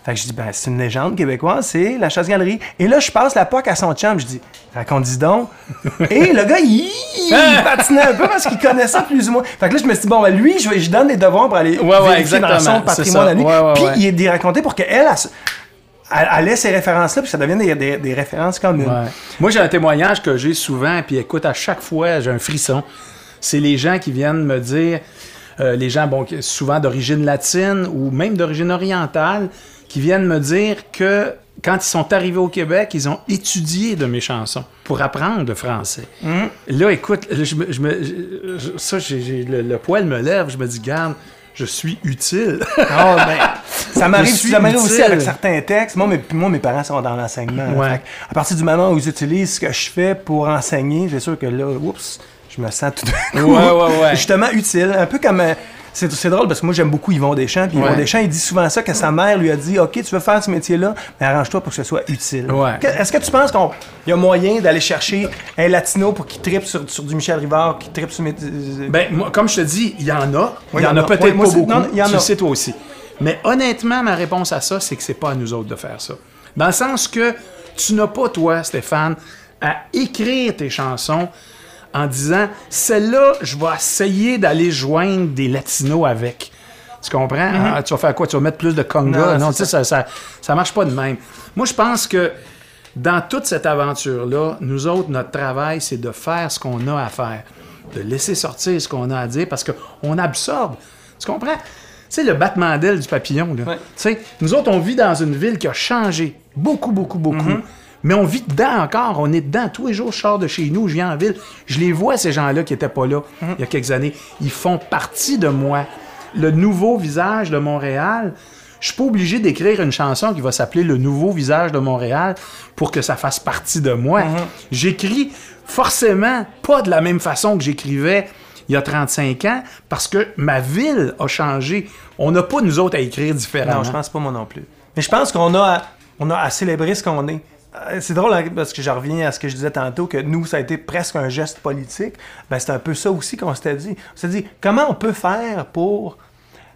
Fait que je dis, ben, c'est une légende québécoise, c'est la chasse-galerie. Et là, je passe la POC à son chum, je dis, raconte-y donc. Et le gars, il, il patinait un peu parce qu'il connaissait plus ou moins. Fait que là, je me suis dit, bon, ben, lui, je, je donne des devoirs pour aller Ouais, ouais, vérifier dans son exactement, patrimoine ça. à lui. Ouais, ouais, Puis il est d'y raconter pour qu'elle, elle, elle, elle ait ces références-là, puis ça devienne des, des- des références communes. Moi, j'ai un témoignage que j'ai souvent, puis écoute, à chaque fois, j'ai un frisson. C'est les gens qui viennent me dire, euh, les gens, bon, souvent d'origine latine ou même d'origine orientale, qui viennent me dire que quand ils sont arrivés au Québec, ils ont étudié de mes chansons pour apprendre le français. Là, écoute, là, je me, je me- je- je- ça, le, le poil me lève, je me dis, garde, je suis utile. Ah, ben, ça m'arrive, aussi avec certains textes. Moi mes, moi, mes parents sont dans l'enseignement. Ouais. À partir du moment où ils utilisent ce que je fais pour enseigner, c'est sûr que là, oups, je me sens tout d'un coup Ouais, ouais, ouais. justement utile. Un peu comme... euh, c'est, drôle parce que moi j'aime beaucoup Yvon Deschamps. Puis Yvon Ouais. Deschamps, il dit souvent ça, que sa mère lui a dit Ok, tu veux faire ce métier-là, mais arrange-toi pour que ce soit utile. Ouais. Est-ce que tu penses qu'il y a moyen d'aller chercher un latino pour qu'il tripe sur, sur du Michel Rivard, qui tripe sur mes. Ben, moi, comme je te dis, il y en a. Oui, il y en a peut-être pas beaucoup. non, y en tu a. le sais toi aussi. Mais honnêtement, ma réponse à ça, c'est que c'est pas à nous autres de faire ça. Dans le sens que tu n'as pas, toi, Stéphane, à écrire tes chansons en disant celle-là, je vais essayer d'aller joindre des latinos avec. Tu comprends? Ah, tu vas faire quoi? Tu vas mettre plus de conga? Non, tu sais, ça, ça, ça marche pas de même. Moi, je pense que dans toute cette aventure-là, nous autres, notre travail, c'est de faire ce qu'on a à faire, de laisser sortir ce qu'on a à dire parce qu'on absorbe. Tu comprends? Tu sais, le battement d'aile du papillon, là. Ouais. Tu sais, nous autres, on vit dans une ville qui a changé beaucoup, beaucoup, beaucoup. Mm-hmm. Mais on vit dedans encore. On est dedans. Tous les jours, je sors de chez nous, je viens en ville. Je les vois, ces gens-là qui n'étaient pas là il y a quelques années. Ils font partie de moi. Le nouveau visage de Montréal, Je suis pas obligé d'écrire une chanson qui va s'appeler Le nouveau visage de Montréal pour que ça fasse partie de moi. J'écris forcément pas de la même façon que j'écrivais il y a 35 ans parce que ma ville a changé. On n'a pas, nous autres, à écrire différemment. Non, je pense pas moi non plus. Mais je pense qu'on a, à- on a à célébrer ce qu'on est. Euh, C'est drôle hein, parce que je reviens à ce que je disais tantôt, que nous, ça a été presque un geste politique. Ben, c'est un peu ça aussi qu'on s'était dit. On s'est dit, comment on peut faire pour.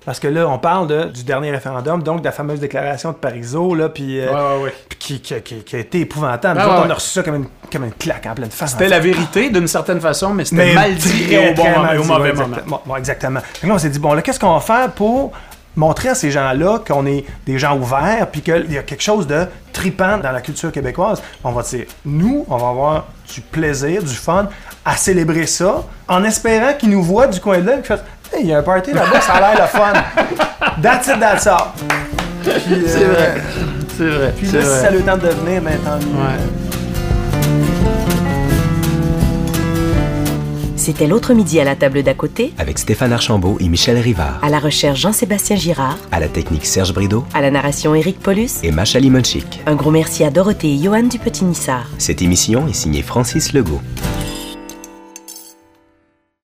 Parce que là, on parle de- du dernier référendum, donc de la fameuse déclaration de Parizeau, là, puis, euh, Ouais, ouais, ouais. puis qui, qui- qui- qui a été épouvantable. Nous autres, ouais, on a reçu ça comme une, comme une claque en pleine face. C'était la vérité d'une certaine façon, mais c'était mal dit au bon moment, au mauvais exactement. Bon, exactement. Là, on s'est dit, bon, là, qu'est-ce qu'on va faire pour montrer à ces gens-là qu'on est des gens ouverts, puis qu'il y a quelque chose de tripant dans la culture québécoise. On va dire, nous, on va avoir du plaisir, du fun à célébrer ça, en espérant qu'ils nous voient du coin de l'œil, qu'ils fassent, hey, il y a un party là-bas, ça a l'air le fun. That's it, that's all. Puis, C'est euh, vrai. C'est vrai. Puis là, si ça le temps de venir, ben tant mieux. Ouais. C'était l'autre midi à la table d'à côté, Avec Stéphane Archambault et Michel Rivard. à la recherche Jean-Sébastien Girard, À la technique Serge Brideau à la narration Éric Paulus. et Macha Limonchik. Un gros merci à Dorothée et Johan du Petit Nissard. Cette émission est signée Francis Legault.